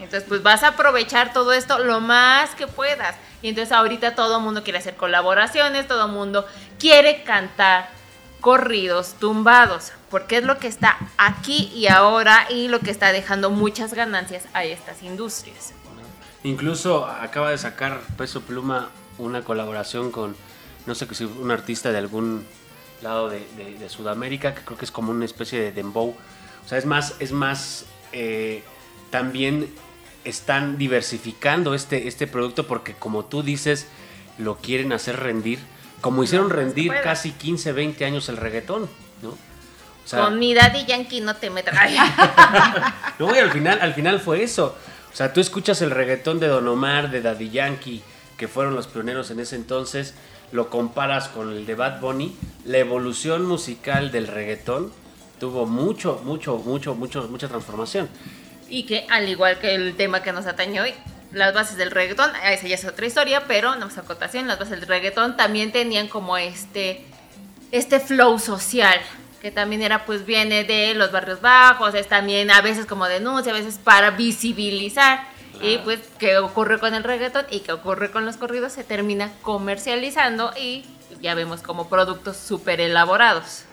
Entonces pues vas a aprovechar todo esto lo más que puedas. Y entonces ahorita todo el mundo quiere hacer colaboraciones, todo el mundo quiere cantar corridos tumbados, porque es lo que está aquí y ahora y lo que está dejando muchas ganancias a estas industrias. Incluso acaba de sacar Peso Pluma una colaboración con, no sé si un artista de algún lado de, Sudamérica, que creo que es como una especie de dembow. O sea, es más, es más, eh, también están diversificando este, este producto porque como tú dices, lo quieren hacer rendir, como hicieron No, rendir casi 15, 20 años el reggaetón, ¿no? O sea, Con mi daddy yankee no te metas. Ay, *laughs* no, y al final, al final fue eso. O sea, tú escuchas el reggaetón de Don Omar, de Daddy Yankee, que fueron los pioneros en ese entonces, lo comparas con el de Bad Bunny, la evolución musical del reggaetón tuvo mucho, mucho, mucho, mucho, mucha transformación. Y que al igual que el tema que nos atañe hoy, las bases del reggaetón, esa ya es otra historia, pero no más acotación, las bases del reggaetón también tenían como este, este flow social, que también era pues viene de los barrios bajos, es también a veces como denuncia, a veces para visibilizar. Y pues, ¿qué ocurre con el reggaetón y qué ocurre con los corridos? Se termina comercializando y ya vemos como productos súper elaborados.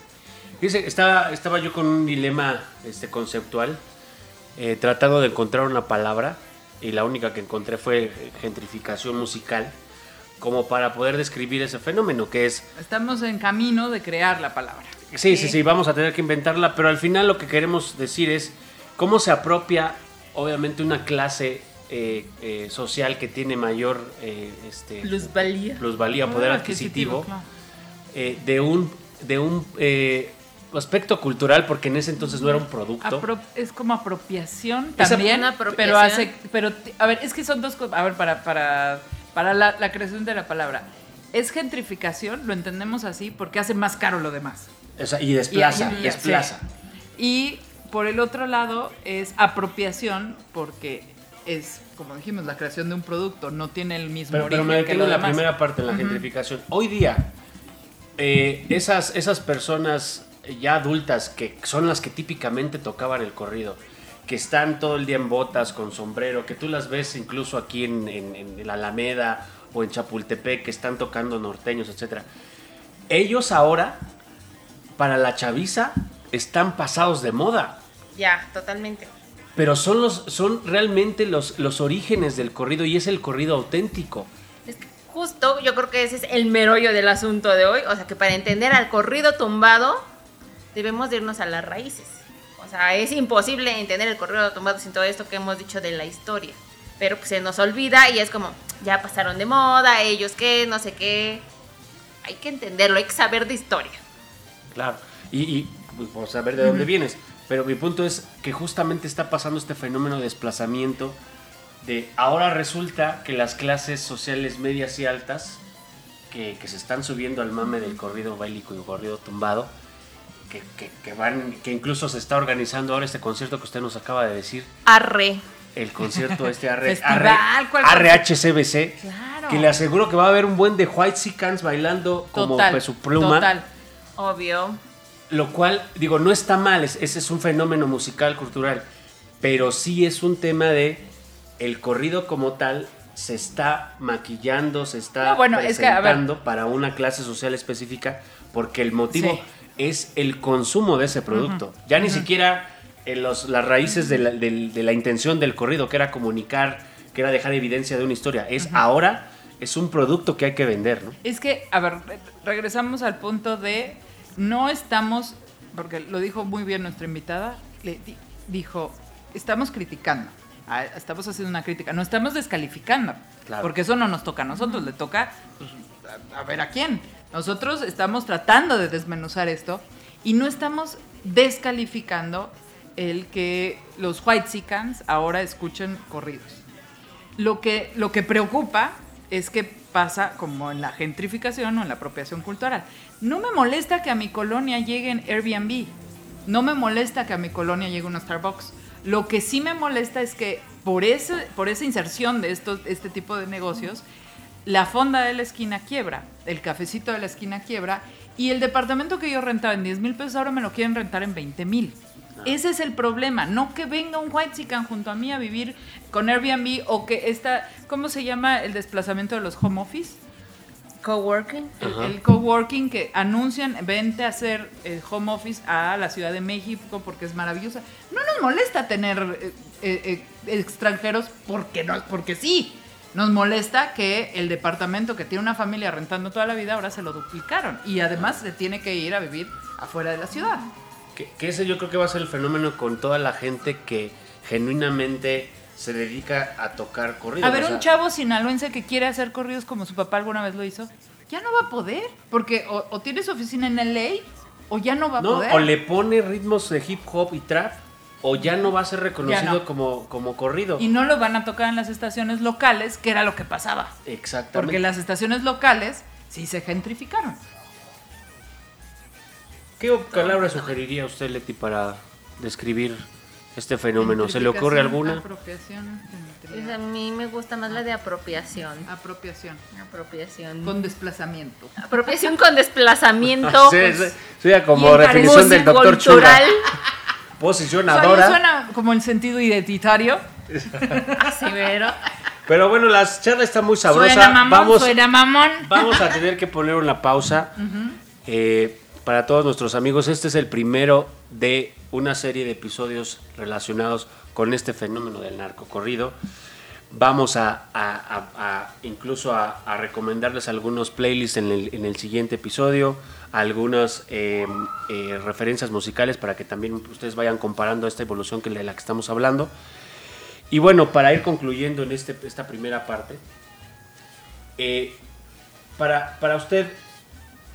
Dice, estaba, estaba yo con un dilema este, conceptual, eh, tratando de encontrar una palabra, y la única que encontré fue gentrificación musical, como para poder describir ese fenómeno, que es Estamos en camino de crear la palabra. Sí, sí, sí, vamos a tener que inventarla, pero al final lo que queremos decir es cómo se apropia, obviamente, una clase eh, eh, social que tiene mayor eh, este, Plusvalía. plusvalía, poder adquisitivo, claro. eh, de un, de un eh, aspecto cultural, porque en ese entonces no era un producto. Apro- es como apropiación también, apropiación. pero hace, pero a ver, es que son dos cosas, a ver, para, para, para la, la creación de la palabra. Es gentrificación, lo entendemos así, porque hace más caro lo demás. O sea, y desplaza, Y- y- desplaza. sí. Y por el otro lado es apropiación, porque es, como dijimos, la creación de un producto, no tiene el mismo Pero, pero origen me que detengo en la demás. primera parte, en la gentrificación. Hoy día, eh, esas, esas personas ya adultas que son las que típicamente tocaban el corrido, que están todo el día en botas, con sombrero, que tú las ves incluso aquí en, en- en la Alameda o en Chapultepec, que están tocando norteños, etc. Ellos ahora, para la chaviza, están pasados de moda. Ya, totalmente. Pero son, los, son realmente los, los orígenes del corrido y es el corrido auténtico. Es que justo yo creo que ese es el merollo del asunto de hoy. O sea, que para entender al corrido tumbado, debemos de irnos a las raíces. O sea, es imposible entender el corrido tumbado sin todo esto que hemos dicho de la historia. Pero pues se nos olvida y es como, ya pasaron de moda, ellos qué, no sé qué. Hay que entenderlo, hay que saber de historia. Claro, y, y pues, por saber de dónde vienes. Pero mi punto es que justamente está pasando este fenómeno de desplazamiento de ahora resulta que las clases sociales medias y altas que, que se están subiendo al mame del corrido bélico y corrido tumbado, que, que- que van, que incluso se está organizando ahora este concierto que usted nos acaba de decir, Arre. el concierto este AR, *laughs* Festival, AR- ¿cuál RHCBC, Claro. que le aseguro que va a haber un buen de White Seacans bailando como Total, peso pluma. total. Obvio. Lo cual, digo, no está mal, es- ese es un fenómeno musical, cultural, pero sí es un tema de el corrido como tal se está maquillando, se está No, bueno, es que, a ver. presentando para una clase social específica porque el motivo Sí. Es el consumo de ese producto. Ya ni siquiera en los, las raíces de la, del- de la intención del corrido, que era comunicar, que era dejar evidencia de una historia, es ahora es un producto que hay que vender, ¿no? Es que, a ver, re- regresamos al punto de no estamos, porque lo dijo muy bien nuestra invitada, le di- dijo, estamos criticando, ah, estamos haciendo una crítica, no estamos descalificando, Claro. porque eso no nos toca a nosotros, le toca pues, a, a ver a quién. Nosotros estamos tratando de desmenuzar esto y no estamos descalificando el que los white ahora escuchen corridos. Lo que, lo que preocupa es que pasa como en la gentrificación o en la apropiación cultural. No me molesta que a mi colonia lleguen Airbnb. No me molesta que a mi colonia llegue un Starbucks. Lo que sí me molesta es que por, ese, por esa inserción de estos, este tipo de negocios, la fonda de la esquina quiebra, el cafecito de la esquina quiebra y el departamento que yo rentaba en 10 mil pesos ahora me lo quieren rentar en 20 mil. Ese es el problema, no que venga un white chican junto a mí a vivir con Airbnb o que esta, ¿cómo se llama el desplazamiento de los home office? Coworking. El, el coworking que anuncian, vente a hacer el home office a la Ciudad de México porque es maravillosa. No nos molesta tener eh, eh, eh, extranjeros porque, no, porque sí. Nos molesta que el departamento que tiene una familia rentando toda la vida ahora se lo duplicaron y además se tiene que ir a vivir afuera de la ciudad. Que, que ese yo creo que va a ser el fenómeno con toda la gente que genuinamente se dedica a tocar corridos. A ver, o sea, un chavo sinaloense que quiere hacer corridos como su papá alguna vez lo hizo, ya no va a poder, porque o, o tiene su oficina en LA o ya no va a No, poder. o le pone ritmos de hip hop y trap, o ya no va a ser reconocido no. como, como corrido. Y no lo van a tocar en las estaciones locales, que era lo que pasaba. Exactamente. Porque las estaciones locales sí se gentrificaron. ¿Qué palabra sugeriría usted, Leti, para describir este fenómeno? ¿Se le ocurre alguna? Apropiación, Pues a mí me gusta más la de apropiación. apropiación. Apropiación. Con desplazamiento. Apropiación con desplazamiento. *laughs* Sí, pues, sí, sí, como definición del doctor *laughs* Posicionadora. Suena como el sentido identitario. Así, pero. Pero bueno, la charla está muy sabrosa. Suena mamón, vamos, suena mamón. vamos a tener que poner una pausa. Eh, para todos nuestros amigos, este es el primero de una serie de episodios relacionados con este fenómeno del narcocorrido. Vamos a, a- a- a- incluso a, a recomendarles algunos playlists en el, en el siguiente episodio, algunas eh, eh, referencias musicales para que también ustedes vayan comparando esta evolución que de la que estamos hablando. Y bueno, para ir concluyendo en este, esta primera parte, eh, para, para usted,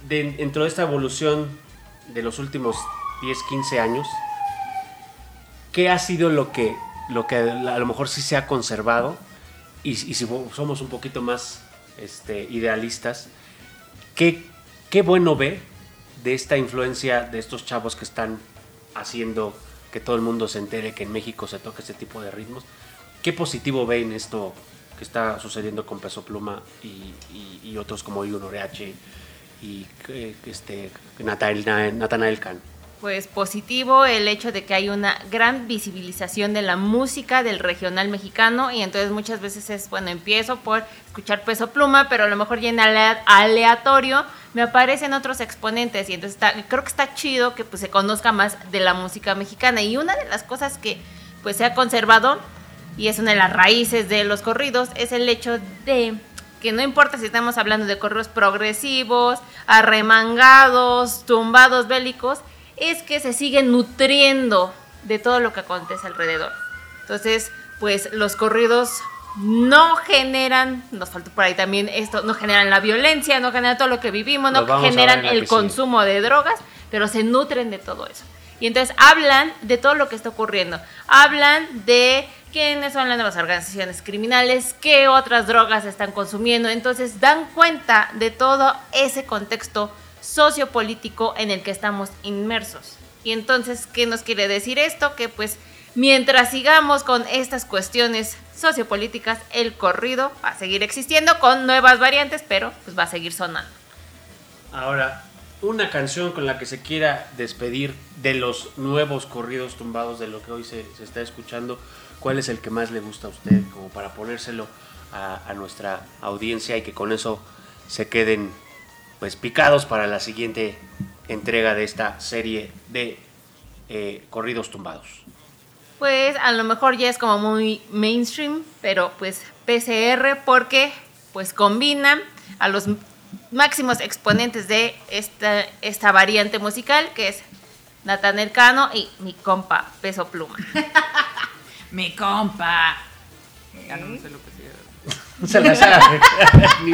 de- dentro de esta evolución de los últimos 10, 15 años, ¿qué ha sido lo que, lo que a lo mejor sí se ha conservado? Y, y si somos un poquito más este, idealistas, ¿qué, ¿qué bueno ve de esta influencia de estos chavos que están haciendo que todo el mundo se entere que en México se toca este tipo de ritmos? ¿Qué positivo ve en esto que está sucediendo con Peso Pluma y, otros como Ion Oreache y eh, este, Natanael, Cano? Pues positivo el hecho de que hay una gran visibilización de la música del regional mexicano y entonces muchas veces es, bueno, empiezo por escuchar peso pluma, pero a lo mejor ya en alea- aleatorio me aparecen otros exponentes y entonces está- creo que está chido que pues se conozca más de la música mexicana. Y una de las cosas que pues se ha conservado y es una de las raíces de los corridos es el hecho de que no importa si estamos hablando de corridos progresivos, arremangados, tumbados bélicos, es que se siguen nutriendo de todo lo que acontece alrededor. Entonces, pues los corridos no generan, nos faltó por ahí también esto, no generan la violencia, no generan todo lo que vivimos, no generan el consumo de drogas, pero se nutren de todo eso. Y entonces hablan de todo lo que está ocurriendo. Hablan de quiénes son las organizaciones criminales, qué otras drogas están consumiendo. Entonces dan cuenta de todo ese contexto sociopolítico en el que estamos inmersos. Y entonces, ¿qué nos quiere decir esto? Que pues mientras sigamos con estas cuestiones sociopolíticas, el corrido va a seguir existiendo con nuevas variantes, pero pues va a seguir sonando. Ahora, una canción con la que se quiera despedir de los nuevos corridos tumbados de lo que hoy se, está escuchando, ¿cuál es el que más le gusta a usted? Como para ponérselo a nuestra audiencia y que con eso se queden pues picados para la siguiente entrega de esta serie de eh, corridos tumbados. Pues a lo mejor ya es como muy mainstream, pero pues PCR porque pues combina a los máximos exponentes de esta, esta variante musical, que es Natanel Cano y mi compa Peso Pluma. *laughs* Mi compa. Ya no me sé lo que. No *laughs* se la *laughs* sabe. ni,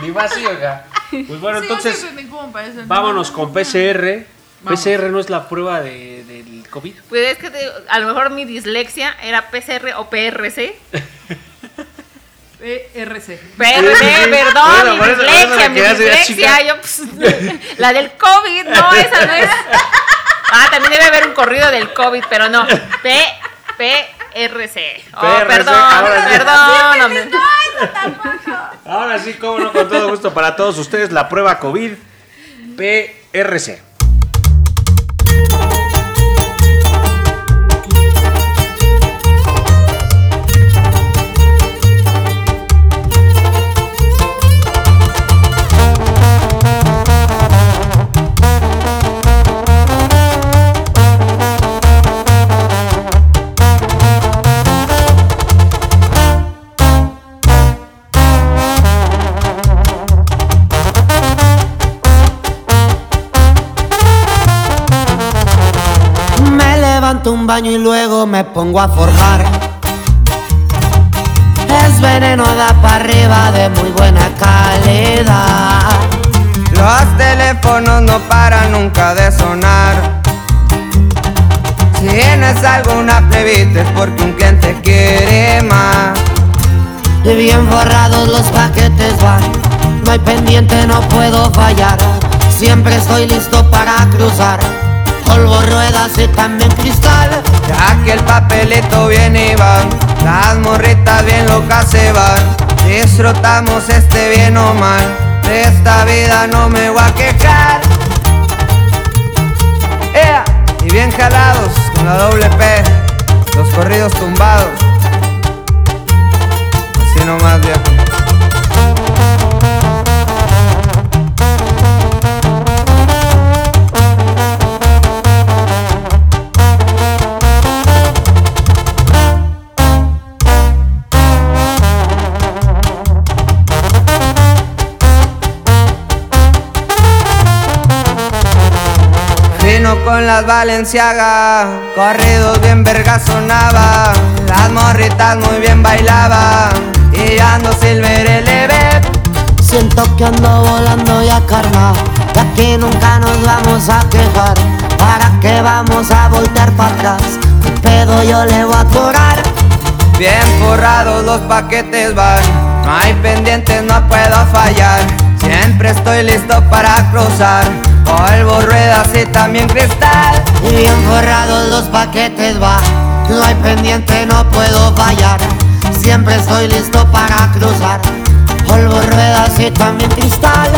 ni más, sí, oiga. *laughs* Pues bueno, Sí, entonces ese es mi compa, ese es vámonos con PCR. Vamos. PCR no es la prueba de, del COVID. Pues es que te- a lo mejor mi dislexia era PCR o PRC. PRC. PRC, perdón, Bueno, mi eso- dislexia, mi dislexia. Yo, pues, la del COVID, no, esa no es. *laughs* Ah, también debe haber un corrido del COVID, pero no. P, PRC. Oh, PRC, perdón, ahora sí. perdón. Ahora sí, cómo no, con todo gusto para todos ustedes, la prueba COVID PRC. Un baño y luego me pongo a forjar. Es veneno da para arriba de muy buena calidad. Los teléfonos no paran nunca de sonar. Si tienes alguna plebita es porque un cliente quiere más. Y bien forrados los paquetes van. No hay pendiente, no puedo fallar. Siempre estoy listo para cruzar. Polvo, ruedas y también cristal. Ya que el papelito viene y va, las morritas bien locas se van. Disfrutamos este bien o mal, de esta vida no me voy a quejar. ¡Ea! Y bien jalados con la doble P, los corridos tumbados. Así nomás, viejo. Con las Valenciaga, corridos bien verga sonaba, las morritas muy bien bailaba, y ando Silver LB. Siento que ando volando ya carnal. De aquí nunca nos vamos a quejar. ¿Para qué vamos a voltear para atrás? ¿Qué pedo yo le voy a atorar? Bien forrados los paquetes van, no hay pendientes, no puedo fallar. Siempre estoy listo para cruzar, polvo, ruedas y también cristal. Y bien forrados los paquetes va. No hay pendiente, no puedo fallar. Siempre estoy listo para cruzar. Polvo, ruedas y también cristal.